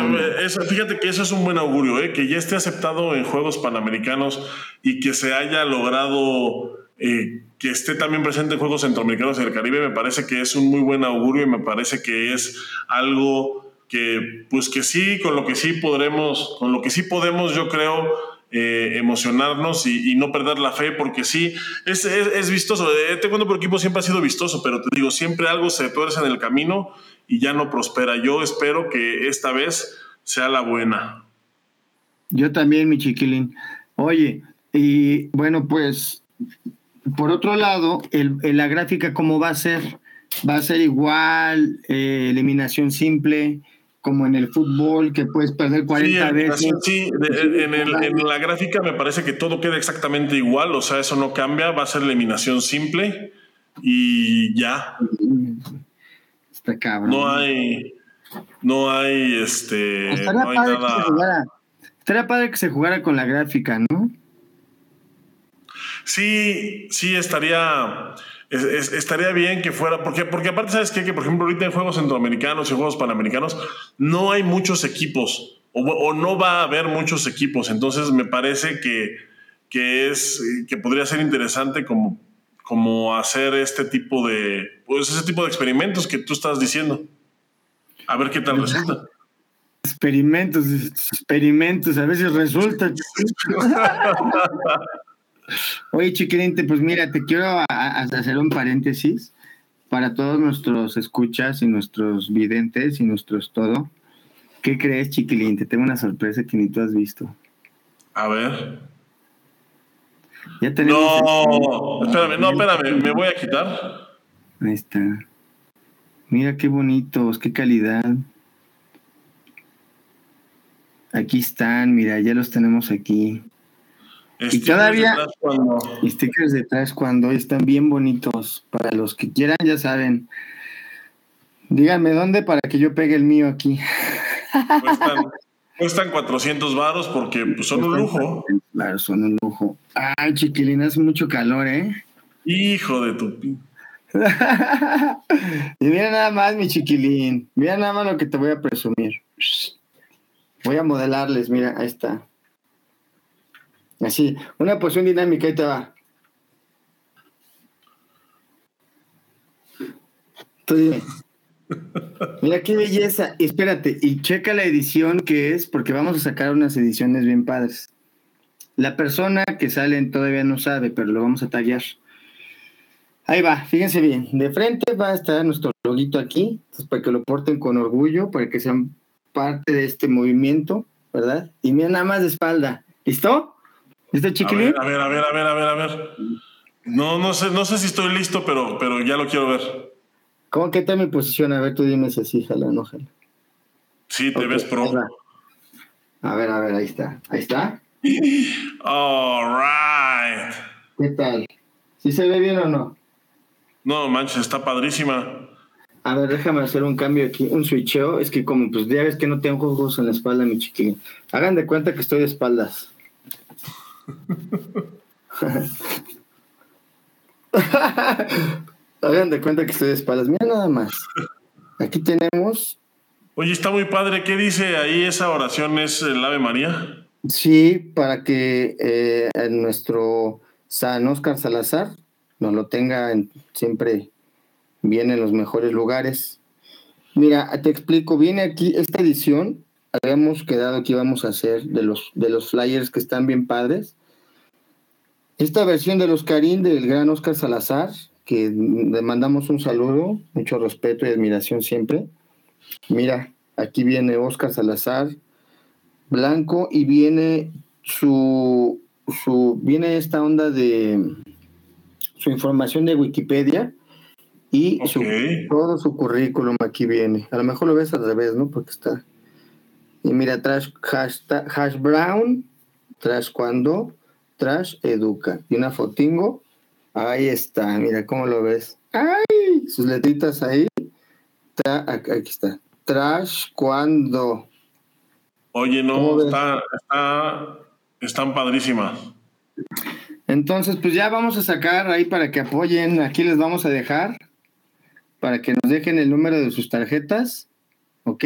fíjate que eso es un buen augurio, ¿eh? que ya esté aceptado en Juegos Panamericanos y que se haya logrado eh, que esté también presente en Juegos Centroamericanos y del Caribe, me parece que es un muy buen augurio y me parece que es algo que, pues que sí, con lo que sí podremos, con lo que sí podemos, yo creo, eh, emocionarnos y, no perder la fe, porque sí, es, es, vistoso. Este cuando por equipo siempre ha sido vistoso, pero te digo, siempre algo se tuerce en el camino y ya no prospera. Yo espero que esta vez sea la buena.
Yo también, mi chiquilín. Oye, y bueno, pues, por otro lado, el, la gráfica, ¿cómo va a ser? Va a ser igual, eh, eliminación simple, como en el fútbol, que puedes perder 40 veces.
Sí, en, la gráfica me parece que todo queda exactamente igual, o sea, eso no cambia, va a ser eliminación simple y ya.
Está cabrón.
No hay, No hay este.
Estaría,
no hay
padre que
nada.
se jugara, estaría padre que se jugara con la gráfica, ¿no?
Sí, sí, estaría. es- es- estaría bien que fuera, porque, porque aparte, ¿sabes qué? Que por ejemplo, ahorita en juegos centroamericanos y juegos panamericanos no hay muchos equipos, o, o no va a haber muchos equipos. Entonces, me parece que, que es que podría ser interesante como, como hacer este tipo de. Pues ese tipo de experimentos que tú estás diciendo. A ver qué tal resulta.
Experimentos, experimentos, a veces resulta. [laughs] Oye, chiquilinte, pues mira, te quiero a- a- hacer un paréntesis para todos nuestros escuchas y nuestros videntes y nuestros todo. ¿Qué crees, chiquilín? Te tengo una sorpresa que ni tú has visto.
A ver.
Ya tenemos.
No, espérame, no, espérame, me voy a quitar.
Ahí está. Mira qué bonitos, qué calidad. Aquí están, mira, ya los tenemos aquí.
Stickers
todavía-
cuando-
Y stickers detrás cuando están bien bonitos. Para los que quieran, ya saben. Díganme dónde para que yo pegue el mío aquí.
Cuestan, [laughs] cuestan 400 varos porque pues, son un lujo.
Claro, son un lujo. Ay, chiquilín, hace mucho calor, ¿eh?
Hijo de tu... [laughs]
y mira nada más, mi chiquilín. Mira nada más lo que te voy a presumir. Voy a modelarles, mira, ahí está. Así, una posición dinámica, ahí te va. Tú dime. [laughs] Mira qué belleza. Y espérate, y checa la edición que es, porque vamos a sacar unas ediciones bien padres. La persona que salen todavía no sabe, pero lo vamos a tallar. Ahí va, fíjense bien. De frente va a estar nuestro loguito aquí, entonces, para que lo porten con orgullo, para que sean parte de este movimiento, ¿verdad? Y mira nada más de espalda. ¿Listo? ¿Listo,
A
chiquilín?
ver, a ver, a ver, a ver, a ver, a ver. No, no sé, no sé si estoy listo, pero, pero ya lo quiero ver.
¿Cómo que está mi posición? A ver, tú dime si así, jala, no jala.
Sí, te ves pro.
A ver, a ver, ahí está. Ahí está. [laughs]
All right.
¿Qué tal? ¿Sí se ve bien o no?
No manches, está padrísima.
A ver, déjame hacer un cambio aquí, un switcheo. Es que como pues ya ves que no tengo juegos en la espalda, mi chiquilín. Hagan de cuenta que estoy de espaldas. [laughs] Hagan de cuenta que estoy de espaldas. Mira nada más. Aquí tenemos,
Oye, está muy padre. ¿Qué dice ahí esa oración? ¿Es el Ave María?
sí, para que eh, nuestro San Oscar Salazar nos lo tenga en- siempre bien en los mejores lugares. Mira, te explico, viene aquí esta edición, habíamos quedado que íbamos a hacer de los, de los flyers que están bien padres. Esta versión de los Karim del gran Oscar Salazar, que le mandamos un saludo, mucho respeto y admiración siempre. Mira, aquí viene Oscar Salazar, blanco, y viene su, su, viene esta onda de su información de Wikipedia y su, todo su currículum aquí viene. A lo mejor lo ves al revés, ¿no? Porque está. Y mira, trash, hashtag, hash brown, trash cuando, trash educa. Y una fotingo. Ahí está, mira cómo lo ves. ¡Ay! Sus letritas ahí. Tra- aquí está. Trash cuando.
Oye, no, está, están padrísimas.
Entonces, pues ya vamos a sacar ahí para que apoyen. Aquí les vamos a dejar para que nos dejen el número de sus tarjetas. ¿Ok?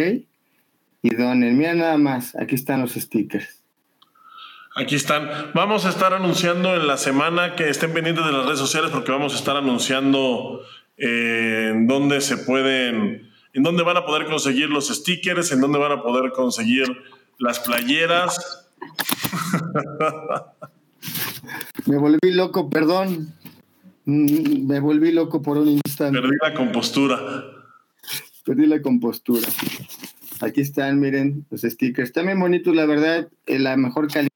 Y donen. Mira nada más. Aquí están los stickers.
Aquí están. Vamos a estar anunciando en la semana que estén pendientes de las redes sociales porque vamos a estar anunciando eh, en dónde se pueden, en dónde van a poder conseguir los stickers, en dónde van a poder conseguir las playeras. [laughs]
Me volví loco, perdón. Mm, Me volví loco por un instante.
Perdí la compostura.
Perdí la compostura. Aquí están, miren, los stickers. También bonitos, la verdad, en la mejor calidad.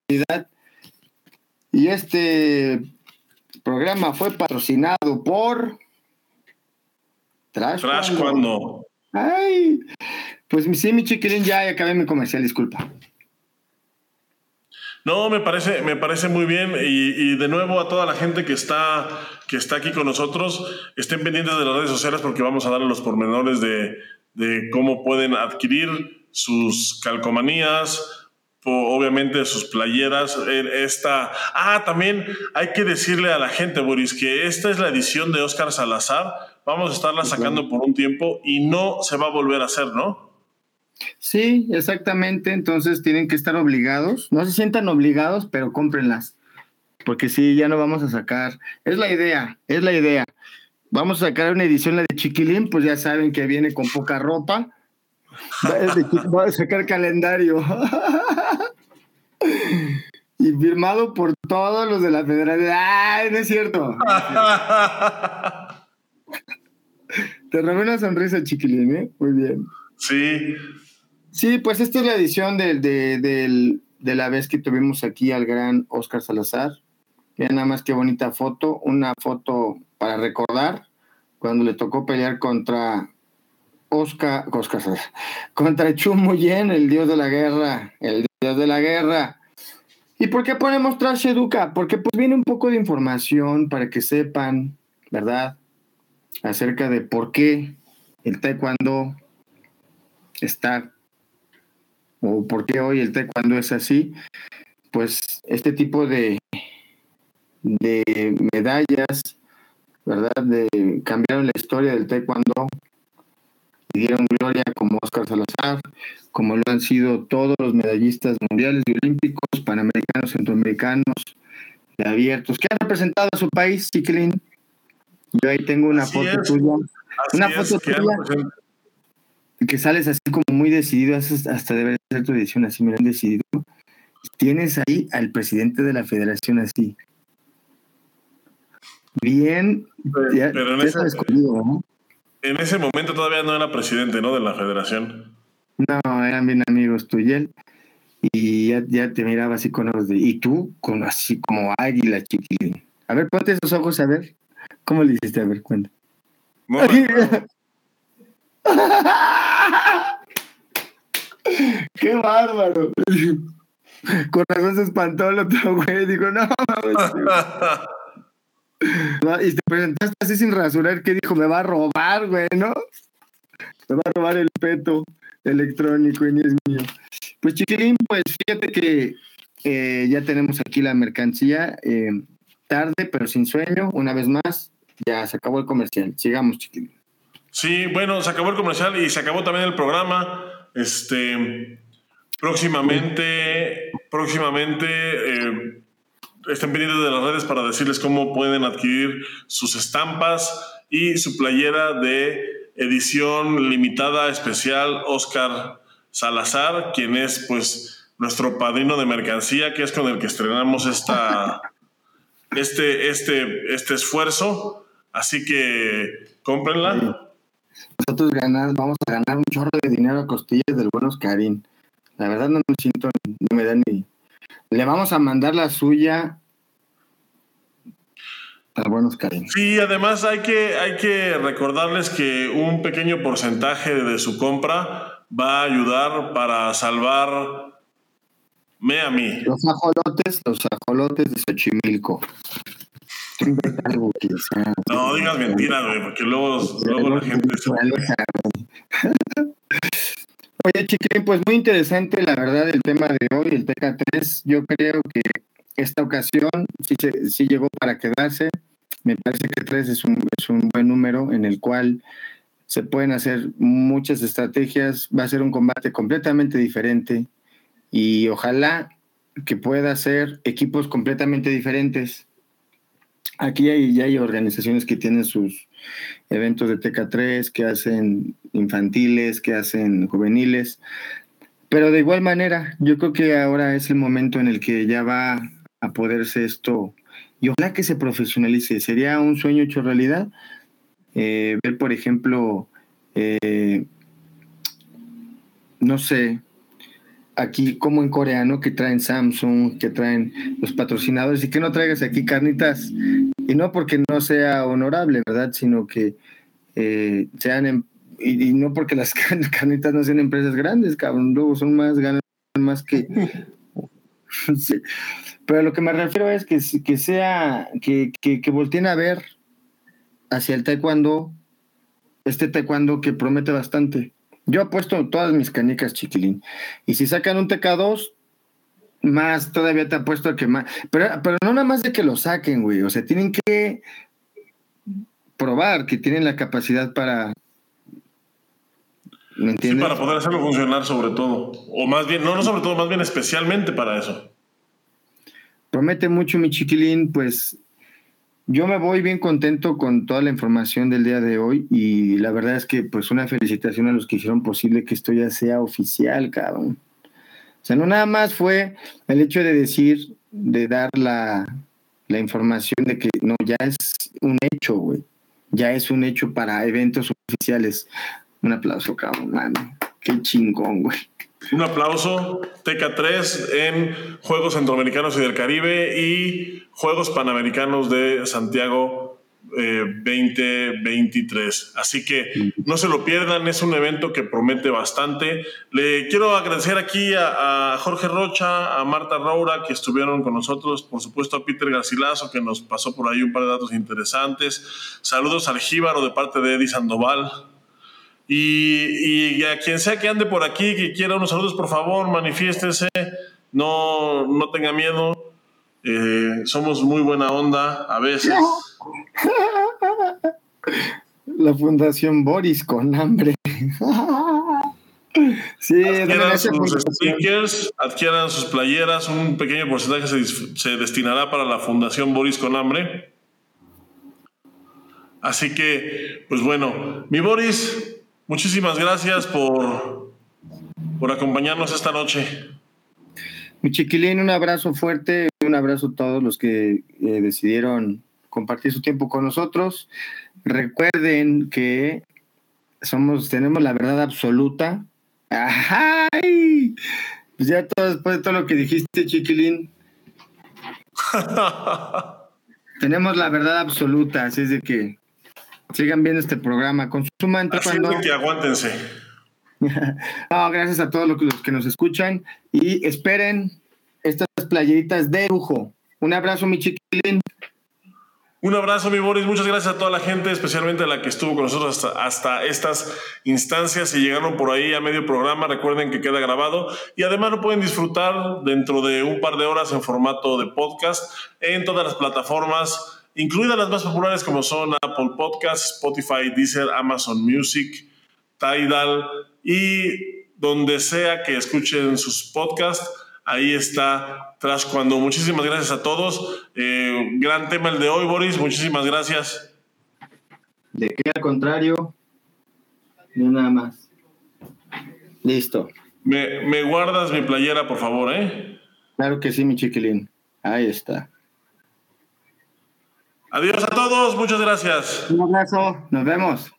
Y este programa fue patrocinado por Trash,
Trash
Cuando. Ay, pues sí, mi chiquilín, ya acabé mi comercial, disculpa.
No, me parece, me parece muy bien y, de nuevo a toda la gente que está, que está aquí con nosotros, estén pendientes de las redes sociales porque vamos a darle los pormenores de, de cómo pueden adquirir sus calcomanías, obviamente sus playeras. Esta, ah, también hay que decirle a la gente, Boris, que esta es la edición de Oscar Salazar. Vamos a estarla sacando por un tiempo y no se va a volver a hacer, ¿no?
Sí, exactamente. Entonces tienen que estar obligados. No se sientan obligados, pero cómprenlas. Porque sí, ya no vamos a sacar. Es la idea, es la idea. Vamos a sacar una edición, la de Chiquilín, pues ya saben que viene con poca ropa. Voy a sacar calendario. [laughs] y firmado por todos los de la federación. ¡Ay, no es cierto! [laughs] Te robé una sonrisa, chiquilín, ¿eh? Muy bien.
Sí.
Sí, pues esta es la edición de, de, la vez que tuvimos aquí al gran Oscar Salazar. Vean nada más qué bonita foto, una foto para recordar cuando le tocó pelear contra Oscar, Oscar contra Chumuyen, el dios de la guerra, el de la guerra. ¿Y por qué ponemos Trash Educa? Porque pues viene un poco de información para que sepan, ¿verdad? Acerca de por qué el taekwondo está, o por qué hoy el taekwondo es así. Pues este tipo de, de medallas, ¿verdad? De, cambiaron la historia del taekwondo y dieron gloria como Oscar Salazar, como lo han sido todos los medallistas mundiales y olímpicos, panamericanos, centroamericanos, de abiertos, que han representado a su país, Chiquilín. Yo ahí tengo una foto tuya. Una foto tuya que sales así como muy decidido, hasta debe ser tu edición así, me han decidido. Tienes ahí al presidente de la federación así. Bien,
pero, en, ese, en ese momento todavía no era presidente, ¿no? De la federación.
No, eran bien amigos tú y él. Y ya, te miraba así con ojos de. Y tú, con así como águila chiquilín. A ver, ponte esos ojos a ver. ¿Cómo le hiciste? A ver, cuenta. [laughs] ¡Qué bárbaro! Con razón se espantó el otro güey. Dijo, no, [laughs] y te presentaste así sin rasurar, que dijo, me va a robar, güey, ¿no? Me va a robar el peto electrónico y ni es mío. Pues chiquilín, pues fíjate que eh, ya tenemos aquí la mercancía, eh, tarde pero sin sueño, una vez más, ya se acabó el comercial. Sigamos, chiquilín.
Sí, bueno, se acabó el comercial y se acabó también el programa. Este, próximamente, próximamente... Eh, estén pendientes de las redes para decirles cómo pueden adquirir sus estampas y su playera de edición limitada especial Oscar Salazar, quien es pues nuestro padrino de mercancía, que es con el que estrenamos esta, [laughs] este, este, este esfuerzo. Así que cómprenla.
Nosotros vamos a ganar un chorro de dinero a costillas del buen Oscarín. La verdad no me siento, no me da ni, le vamos a mandar la suya.
Sí, además hay que, hay que recordarles que un pequeño porcentaje de su compra va a ayudar para salvar me a mí.
Los ajolotes, los ajolotes de Xochimilco.
no digas mentiras, güey, porque luego, luego la gente se... [laughs]
Oye, Chiquín, pues muy interesante la verdad el tema de hoy, el TK3. Yo creo que esta ocasión sí, sí llegó para quedarse. Me parece que 3 es un, es un buen número en el cual se pueden hacer muchas estrategias. Va a ser un combate completamente diferente y ojalá que pueda ser equipos completamente diferentes. Aquí hay, ya hay organizaciones que tienen sus eventos de TK3, que hacen infantiles, que hacen juveniles, pero de igual manera, yo creo que ahora es el momento en el que ya va a poderse esto, y ojalá que se profesionalice, sería un sueño hecho realidad. Eh, ver, por ejemplo, eh, no sé, aquí como en Corea, ¿no? Que traen Samsung, que traen los patrocinadores y que no traigas aquí carnitas. Y no porque no sea honorable, ¿verdad? Sino que eh, sean, em, y, no porque las [laughs] carnitas no sean empresas grandes, cabrón, luego son más, ganan más que [laughs] sí. Pero lo que me refiero es que, que sea, que, que, que volteen a ver hacia el taekwondo, este taekwondo que promete bastante. Yo apuesto todas mis canicas, chiquilín. Y si sacan un TK2, más todavía te apuesto a que más. Pero, pero no nada más de que lo saquen, güey. O sea, tienen que probar que tienen la capacidad para.
¿Me entiendes? Sí, para poder hacerlo funcionar, sobre todo. O más bien, no, no sobre todo, más bien especialmente para eso.
Promete mucho, mi chiquilín, pues yo me voy bien contento con toda la información del día de hoy y la verdad es que pues una felicitación a los que hicieron posible que esto ya sea oficial, cabrón. O sea, no nada más fue el hecho de decir, de dar la, la información de que no, ya es un hecho, güey. Ya es un hecho para eventos oficiales. Un aplauso, cabrón, mano. Qué chingón, güey.
Un aplauso, TK3 en Juegos Centroamericanos y del Caribe y Juegos Panamericanos de Santiago 2023. Eh, Así que no se lo pierdan, es un evento que promete bastante. Le quiero agradecer aquí a, a, Jorge Rocha, a Marta Roura que estuvieron con nosotros, por supuesto a Peter Garcilaso que nos pasó por ahí un par de datos interesantes. Saludos al Jíbaro de parte de Eddie Sandoval. Y, a quien sea que ande por aquí, que quiera unos saludos, por favor, manifiéstese, no, no tenga miedo. Eh, somos muy buena onda a veces. [laughs]
La Fundación Boris con hambre. [laughs]
sí, adquieran sus stickers, adquieran sus playeras, un pequeño porcentaje se, se destinará para la Fundación Boris con hambre. Así que, pues bueno, mi Boris, Muchísimas gracias por, por acompañarnos esta noche.
Mi chiquilín, un abrazo fuerte, un abrazo a todos los que eh, decidieron compartir su tiempo con nosotros. Recuerden que somos, tenemos la verdad absoluta. ¡Ay! Pues ya todo, después de todo lo que dijiste, chiquilín. [laughs] tenemos la verdad absoluta, así es de que Sigan viendo este programa. Consuman
cuando... que aguántense. [laughs]
no, gracias a todos los que nos escuchan y esperen estas playeritas de lujo. Un abrazo, mi chiquilín.
Un abrazo, mi Boris. Muchas gracias a toda la gente, especialmente a la que estuvo con nosotros hasta, hasta estas instancias y llegaron por ahí a medio programa. Recuerden que queda grabado y además lo pueden disfrutar dentro de un par de horas en formato de podcast en todas las plataformas incluidas las más populares como son Apple Podcasts, Spotify, Deezer, Amazon Music, Tidal y donde sea que escuchen sus podcasts. Ahí está Tras Cuando. Muchísimas gracias a todos. Eh, gran tema el de hoy, Boris. Muchísimas gracias.
De qué al contrario, no nada más. Listo.
Me, me guardas mi playera, por favor, ¿eh?
Claro que sí, mi chiquilín. Ahí está.
Adiós a todos, muchas gracias.
Un abrazo, nos vemos.